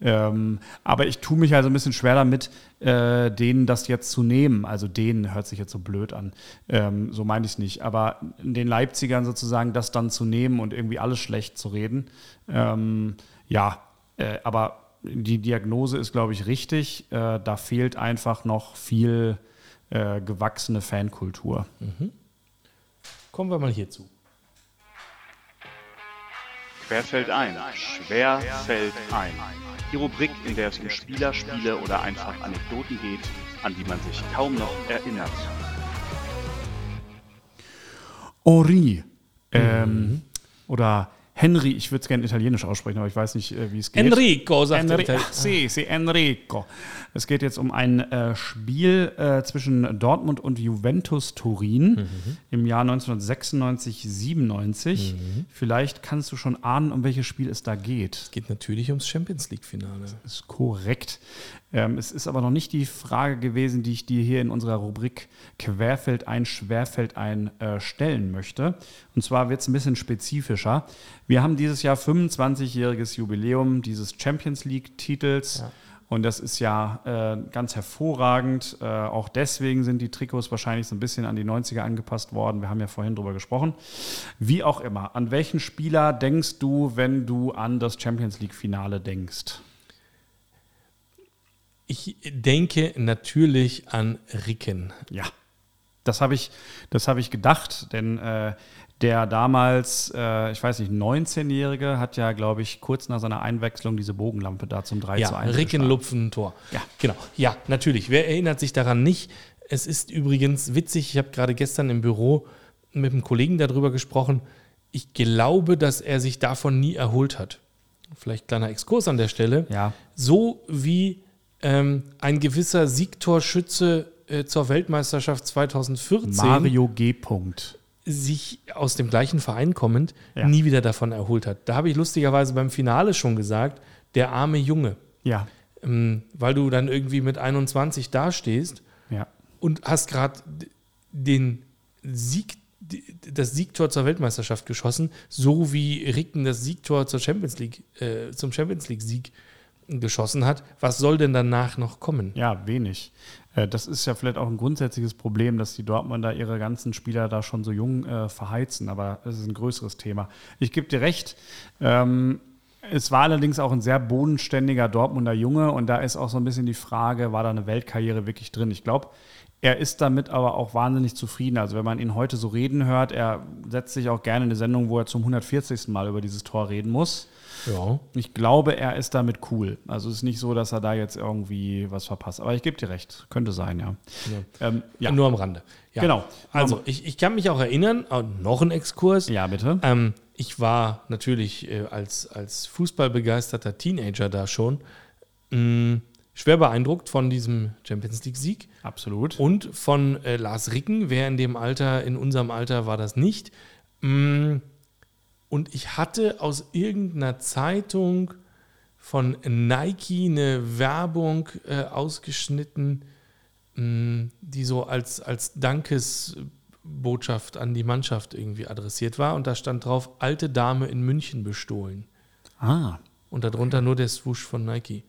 Ähm, aber ich tue mich also ein bisschen schwer damit, äh, denen das jetzt zu nehmen. Also denen hört sich jetzt so blöd an. Ähm, so meine ich es nicht. Aber den Leipzigern sozusagen das dann zu nehmen und irgendwie alles schlecht zu reden. Ähm, ja, äh, aber die Diagnose ist, glaube ich, richtig. Äh, da fehlt einfach noch viel äh, gewachsene Fankultur. Kommen wir mal hierzu. Querfeld ein, schwer fällt ein. Die Rubrik, in der es um Spieler, Spiele oder einfach Anekdoten geht, an die man sich kaum noch erinnert. Henri. Ähm, Oder Henry, ich würde es gerne italienisch aussprechen, aber ich weiß nicht, äh, wie es geht. Enrico, sagt Enri Ach, sì, sì, Enrico. Es geht jetzt um ein äh, Spiel äh, zwischen Dortmund und Juventus Turin im Jahr 1996, 97. Vielleicht kannst du schon ahnen, um welches Spiel es da geht. Es geht natürlich ums Champions League-Finale. ist korrekt. Ähm, es ist aber noch nicht die Frage gewesen, die ich dir hier in unserer Rubrik Querfeld ein, Schwerfeld ein äh, stellen möchte. Und zwar wird es ein bisschen spezifischer. Wir haben dieses Jahr 25-jähriges Jubiläum dieses Champions League-Titels. Ja. Und das ist ja äh, ganz hervorragend. Äh, auch deswegen sind die Trikots wahrscheinlich so ein bisschen an die 90er angepasst worden. Wir haben ja vorhin drüber gesprochen. Wie auch immer, an welchen Spieler denkst du, wenn du an das Champions League-Finale denkst? Ich denke natürlich an Ricken. Ja, das habe ich, das habe ich gedacht, denn äh, der damals, äh, ich weiß nicht, 19-Jährige hat ja, glaube ich, kurz nach seiner Einwechslung diese Bogenlampe da zum 3 Ja, zu 1 Ricken. Lupfen Tor. Ja. genau. Ja, natürlich. Wer erinnert sich daran nicht? Es ist übrigens witzig, ich habe gerade gestern im Büro mit einem Kollegen darüber gesprochen. Ich glaube, dass er sich davon nie erholt hat. Vielleicht kleiner Exkurs an der Stelle. Ja. So wie ähm, ein gewisser Siegtorschütze äh, zur Weltmeisterschaft 2014 Mario G. Punkt. sich aus dem gleichen Verein kommend Ja. nie wieder davon erholt hat. Da habe ich lustigerweise beim Finale schon gesagt, der arme Junge. Ja, Ähm, weil du dann irgendwie mit 21 dastehst ja. und hast gerade den Sieg, das Siegtor zur Weltmeisterschaft geschossen, so wie Ricken das Siegtor zur Champions League, äh, zum Champions League-Sieg geschossen hat. Was soll denn danach noch kommen? Ja, wenig. Äh, Das ist ja vielleicht auch ein grundsätzliches Problem, dass die Dortmunder ihre ganzen Spieler da schon so jung äh, verheizen, aber es ist ein größeres Thema. Ich gebe dir recht. Ähm, es war allerdings auch ein sehr bodenständiger Dortmunder Junge und da ist auch so ein bisschen die Frage, war da eine Weltkarriere wirklich drin? Ich glaube, er ist damit aber auch wahnsinnig zufrieden. Also wenn man ihn heute so reden hört, er setzt sich auch gerne in eine Sendung, wo er zum 140. Mal über dieses Tor reden muss. Ja. Ich glaube, er ist damit cool. Also es ist nicht so, dass er da jetzt irgendwie was verpasst. Aber ich gebe dir recht. Könnte sein, ja. Ähm, ja. Nur am Rande. Ja. Genau. Also, ich, ich kann mich auch erinnern, äh, noch ein Exkurs. ja, bitte. Ähm, ich war natürlich äh, als, als fußballbegeisterter Teenager da schon mh, schwer beeindruckt von diesem Champions League-Sieg Absolut. und von äh, Lars Ricken. Wer in dem Alter, in unserem Alter war das nicht. Mm, Und ich hatte aus irgendeiner Zeitung von Nike eine Werbung äh, ausgeschnitten, mh, die so als, als Dankesbotschaft an die Mannschaft irgendwie adressiert war. Und da stand drauf, alte Dame in München bestohlen. Ah, Und darunter nur der Swoosh von Nike.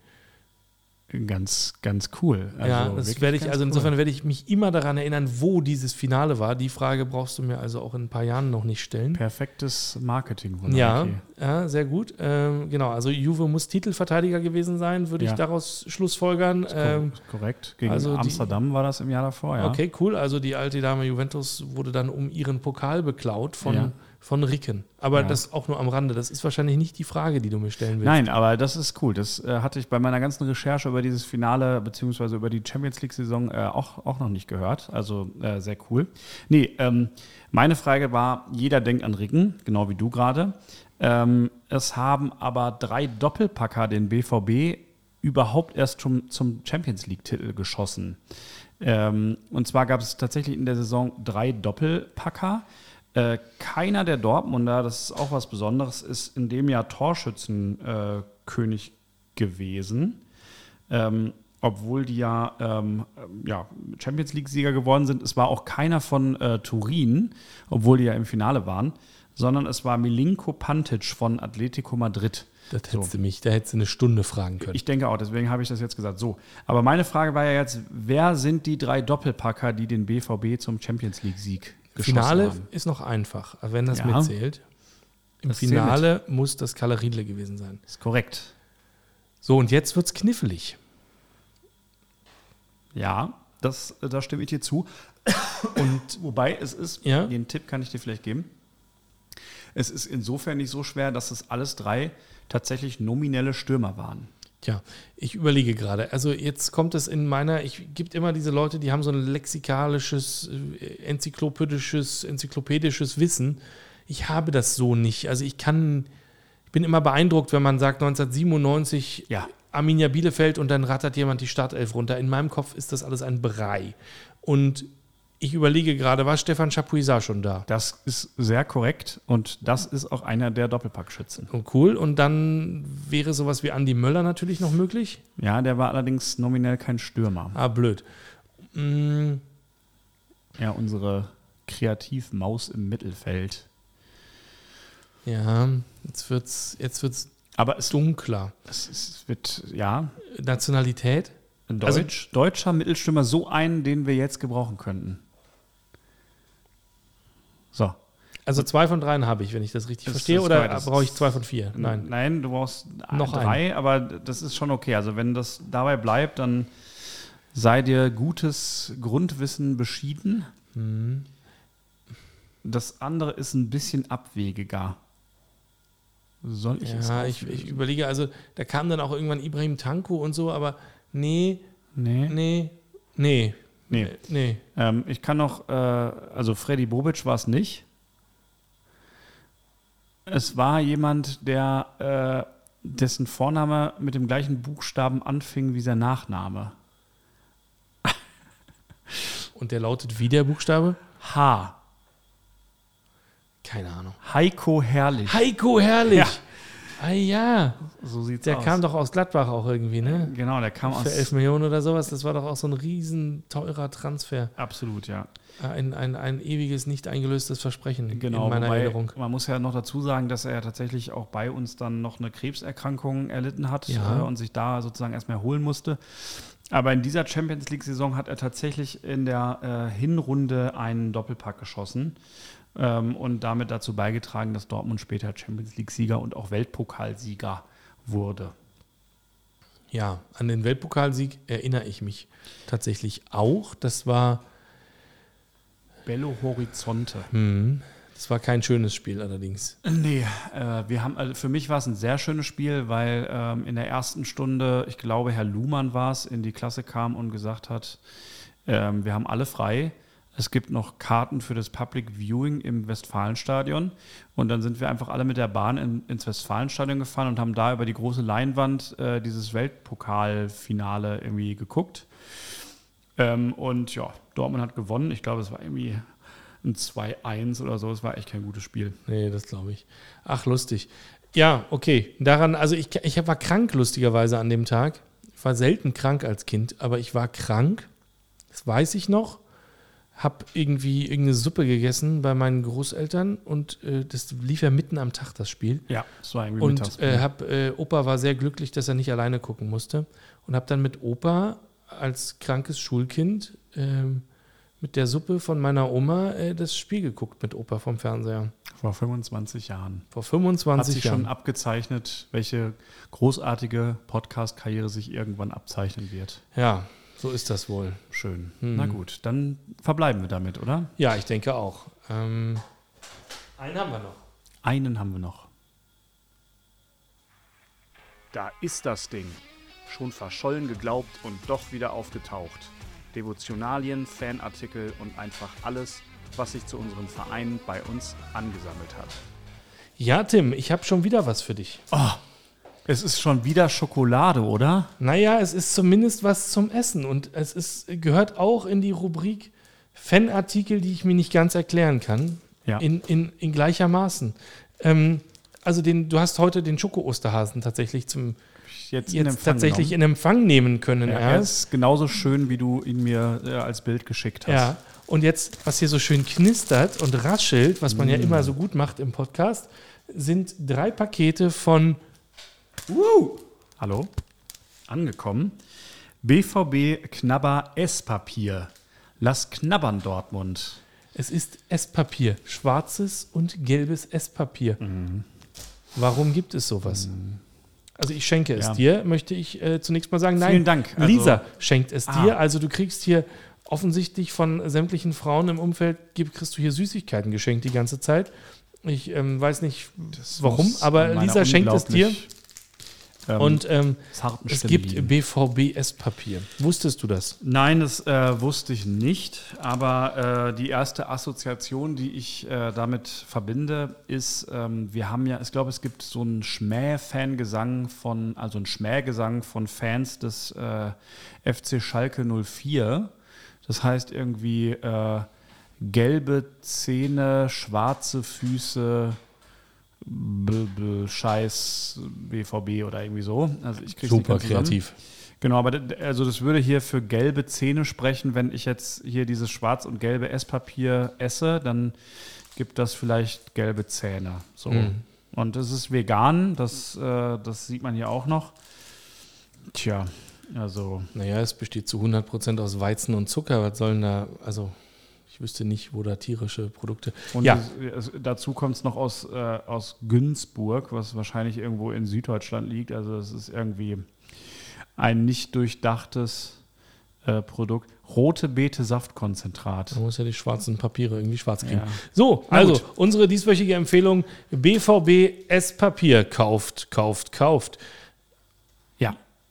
Ganz, ganz cool. Also ja, das werde ich, also cool. insofern werde ich mich immer daran erinnern, wo dieses Finale war. Die Frage brauchst du mir also auch in ein paar Jahren noch nicht stellen. Perfektes Marketing von Ja, Nike. ja, sehr gut. Ähm, genau, also Juve muss Titelverteidiger gewesen sein, würde Ja. ich daraus schlussfolgern. Ähm, Korrekt. Gegen also die- Amsterdam war das im Jahr davor, ja. Okay, cool. Also die alte Dame Juventus wurde dann um ihren Pokal beklaut von, Ja. Von Ricken. Aber Ja. das auch nur am Rande. Das ist wahrscheinlich nicht die Frage, die du mir stellen willst. Nein, aber das ist cool. Das äh, hatte ich bei meiner ganzen Recherche über dieses Finale beziehungsweise über die Champions League-Saison äh, auch, auch noch nicht gehört. Also äh, sehr cool. Nee, ähm, meine Frage war, jeder denkt an Ricken, genau wie du gerade. Ähm, es haben aber drei Doppelpacker den BVB überhaupt erst zum, zum Champions League-Titel geschossen. Ähm, und zwar gab es tatsächlich in der Saison drei Doppelpacker. Äh, keiner der Dortmunder, das ist auch was Besonderes, ist in dem Jahr Torschützenkönig äh, gewesen. Ähm, obwohl die ja, ähm, ja Champions League-Sieger geworden sind. Es war auch keiner von äh, Turin, obwohl die ja im Finale waren, sondern es war Milinko Pantic von Atletico Madrid. Das hättest so. du mich, da hättest du eine Stunde fragen können. Ich denke auch, deswegen habe ich das jetzt gesagt. So, aber meine Frage war ja jetzt, wer sind die drei Doppelpacker, die den BVB zum Champions League-Sieg Finale haben? ist noch einfach, wenn das Ja. mitzählt. Im Das Finale muss das Kalaridle gewesen sein. Ist korrekt. So, und jetzt wird es knifflig. Ja, das, da stimme ich dir zu. [coughs] Und wobei es ist, Ja. den Tipp kann ich dir vielleicht geben. Es ist insofern nicht so schwer, dass es alles drei tatsächlich nominelle Stürmer waren. Tja, ich überlege gerade. Also jetzt kommt es in meiner, ich gibt immer diese Leute, die haben so ein lexikalisches, äh, enzyklopädisches, enzyklopädisches Wissen. Ich habe das so nicht. Also ich kann, ich bin immer beeindruckt, wenn man sagt 1997 Ja. Arminia Bielefeld und dann rattert jemand die Startelf runter. In meinem Kopf ist das alles ein Brei. Und ich überlege gerade, war Stefan Chapuisat schon da? Das ist sehr korrekt und das ist auch einer der Doppelpackschützen. Oh, cool. Und dann wäre sowas wie Andi Möller natürlich noch möglich. Ja, der war allerdings nominell kein Stürmer. Ah, blöd. Mm, Ja, unsere Kreativmaus im Mittelfeld. Ja, jetzt wird's, jetzt wird's Aber es, dunkler. es, es wird, ja, Nationalität? ein Also- Deutsch, deutscher Mittelstürmer, so einen, den wir jetzt gebrauchen könnten. So. Also zwei von dreien habe ich, wenn ich das richtig Das verstehe, oder brauche ich zwei von vier? Nein. Nein, du brauchst Noch drei, aber das ist schon okay. Also wenn das dabei bleibt, dann sei dir gutes Grundwissen beschieden. Hm. Das andere ist ein bisschen abwegiger. Soll ich es Ja, ich, auflösen? ich überlege, also da kam dann auch irgendwann Ibrahim Tanko und so, aber nee, Nee. nee, nee, Nee. nee. Ähm, ich kann noch, äh, also Freddy Bobic war es nicht. Es war jemand, der äh, dessen Vorname mit dem gleichen Buchstaben anfing wie sein Nachname. [laughs] Und der lautet wie der Buchstabe? H. Keine Ahnung. Heiko Herrlich. Heiko Herrlich. Ja. Ah ja, So sieht's der aus. kam doch aus Gladbach auch irgendwie, ne? Genau, der kam aus. Für 11 Millionen oder sowas. Das war doch auch so ein riesen teurer Transfer. Absolut, ja. Ein, ein, ein ewiges, nicht eingelöstes Versprechen Genau, in meiner wobei, Erinnerung. man muss ja noch dazu sagen, dass er ja tatsächlich auch bei uns dann noch eine Krebserkrankung erlitten hat Ja. äh, und sich da sozusagen erstmal erholen musste. Aber in dieser Champions League-Saison hat er tatsächlich in der äh, Hinrunde einen Doppelpack geschossen ähm, und damit dazu beigetragen, dass Dortmund später Champions League-Sieger und auch Weltpokalsieger wurde. Ja, an den Weltpokalsieg erinnere ich mich tatsächlich auch. Das war, Bello Horizonte. hm, das war kein schönes Spiel allerdings. Nee, äh, wir haben, also für mich war es ein sehr schönes Spiel, weil ähm, in der ersten Stunde, ich glaube, Herr Luhmann war es, in die Klasse kam und gesagt hat, ähm, wir haben alle frei. Es gibt noch Karten für das Public Viewing im Westfalenstadion. Und dann sind wir einfach alle mit der Bahn in, ins Westfalenstadion gefahren und haben da über die große Leinwand äh, dieses Weltpokalfinale irgendwie geguckt. Ähm, und ja, Dortmund hat gewonnen. Ich glaube, es war irgendwie ein 2-1 oder so. Es war echt kein gutes Spiel. Nee, das glaube ich. Ach, lustig. Ja, okay. Daran, also ich, ich war krank lustigerweise an dem Tag. Ich war selten krank als Kind, aber ich war krank. Das weiß ich noch. Hab irgendwie irgendeine Suppe gegessen bei meinen Großeltern und äh, das lief ja mitten am Tag, das Spiel. Ja, es war irgendwie Und Mittagsspiel. äh, hab, äh, Opa war sehr glücklich, dass er nicht alleine gucken musste. Und habe dann mit Opa als krankes Schulkind ähm, mit der Suppe von meiner Oma äh, das Spiel geguckt mit Opa vom Fernseher. Vor 25 Jahren. Vor Hat 25 sich Jahren. schon abgezeichnet, welche großartige Podcast-Karriere sich irgendwann abzeichnen wird. Ja, so ist das wohl. Schön. Hm. Na gut, dann verbleiben wir damit, oder? Ja, ich denke auch. Ähm, einen haben wir noch. Einen haben wir noch. Da ist das Ding. Schon verschollen geglaubt und doch wieder aufgetaucht. Devotionalien, Fanartikel und einfach alles, was sich zu unserem Verein bei uns angesammelt hat. Ja, Tim, ich habe schon wieder was für dich. Es ist schon wieder Schokolade, oder? Naja, es ist zumindest was zum Essen und es ist, gehört auch in die Rubrik Fanartikel, die ich mir nicht ganz erklären kann. Ja. In, in, in gleichermaßen. Ähm, also den, du hast heute den Schoko-Osterhasen tatsächlich zum jetzt, in jetzt tatsächlich genommen. in Empfang nehmen können. Ja, er ist genauso schön, wie du ihn mir äh, als Bild geschickt hast. Ja, und jetzt, was hier so schön knistert und raschelt, was man mm. ja immer so gut macht im Podcast, sind drei Pakete von uh, Hallo, angekommen. BVB Knabber Esspapier. Lass knabbern, Dortmund. Es ist Esspapier, schwarzes und gelbes Esspapier. Mhm. Warum gibt es sowas? Mhm. Also ich schenke es ja. dir, möchte ich äh, zunächst mal sagen. Nein, Vielen Dank. Also, Lisa schenkt es ah. dir. Also du kriegst hier offensichtlich von sämtlichen Frauen im Umfeld, kriegst du hier Süßigkeiten geschenkt die ganze Zeit. Ich ähm, weiß nicht das warum, aber Lisa schenkt es dir. Ähm, und ähm, es gibt BVB-Esspapier. Wusstest du das? Nein, das äh, wusste ich nicht. Aber äh, die erste Assoziation, die ich äh, damit verbinde, ist, ähm, wir haben ja, ich glaube, es gibt so einen Schmäh-Fangesang von, also einen Schmähgesang von Fans des äh, FC Schalke 04. Das heißt irgendwie äh, gelbe Zähne, schwarze Füße, Scheiß BVB oder irgendwie so. Also ich Super kreativ. Genau, aber also das würde hier für gelbe Zähne sprechen, wenn ich jetzt hier dieses schwarz und gelbe Esspapier esse, dann gibt das vielleicht gelbe Zähne. So. Mhm. Und es ist vegan, das, äh, das sieht man hier auch noch. Tja, also. Naja, es besteht zu 100% aus Weizen und Zucker. Was sollen da, also ich wüsste nicht, wo da tierische Produkte. Und ja. Es, es, dazu kommt es noch aus, äh, aus Günzburg, was wahrscheinlich irgendwo in Süddeutschland liegt. Also es ist irgendwie ein nicht durchdachtes äh, Produkt. Rote Beete Saftkonzentrat. Man muss ja die schwarzen Papiere irgendwie schwarz kriegen. Ja. So, also unsere dieswöchige Empfehlung: BVB Esspapier kauft, kauft, kauft.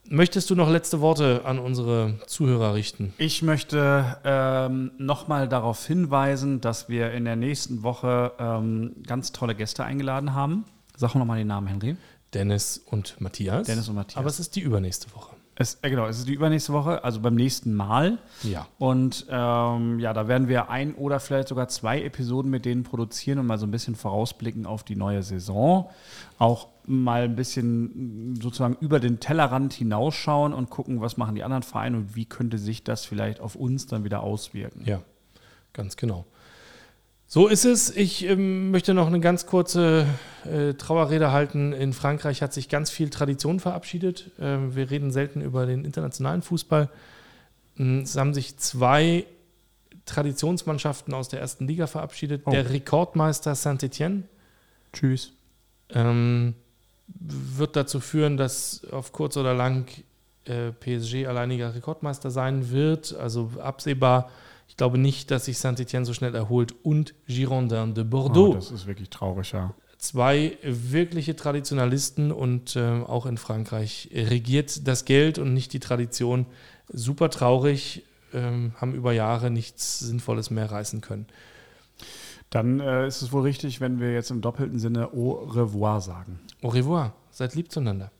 Möchtest du noch letzte Worte an unsere Zuhörer richten? Ich möchte ähm, nochmal darauf hinweisen, dass wir in der nächsten Woche ähm, ganz tolle Gäste eingeladen haben. Sag nochmal den Namen, Henry. Dennis und Matthias. Dennis und Matthias. Aber es ist die übernächste Woche. Es, äh, genau, es ist die übernächste Woche, also beim nächsten Mal. Ja. Und ähm, ja, da werden wir ein oder vielleicht sogar zwei Episoden mit denen produzieren und mal so ein bisschen vorausblicken auf die neue Saison. Auch mal ein bisschen sozusagen über den Tellerrand hinausschauen und gucken, was machen die anderen Vereine und wie könnte sich das vielleicht auf uns dann wieder auswirken. Ja, ganz genau. So ist es. Ich ähm, möchte noch eine ganz kurze äh, Trauerrede halten. In Frankreich hat sich ganz viel Tradition verabschiedet. Ähm, wir reden selten über den internationalen Fußball. Ähm, es haben sich zwei Traditionsmannschaften aus der ersten Liga verabschiedet. Oh. Der Rekordmeister Saint-Etienne. Tschüss. Ähm, wird dazu führen, dass auf kurz oder lang äh, PSG alleiniger Rekordmeister sein wird. Also absehbar ich glaube nicht, dass sich Saint-Etienne so schnell erholt und Girondin de Bordeaux. Oh, das ist wirklich traurig, ja. Zwei wirkliche Traditionalisten und äh, auch in Frankreich regiert das Geld und nicht die Tradition. Super traurig, ähm, haben über Jahre nichts Sinnvolles mehr reißen können. Dann äh, ist es wohl richtig, wenn wir jetzt im doppelten Sinne Au revoir sagen. Au revoir, seid lieb zueinander.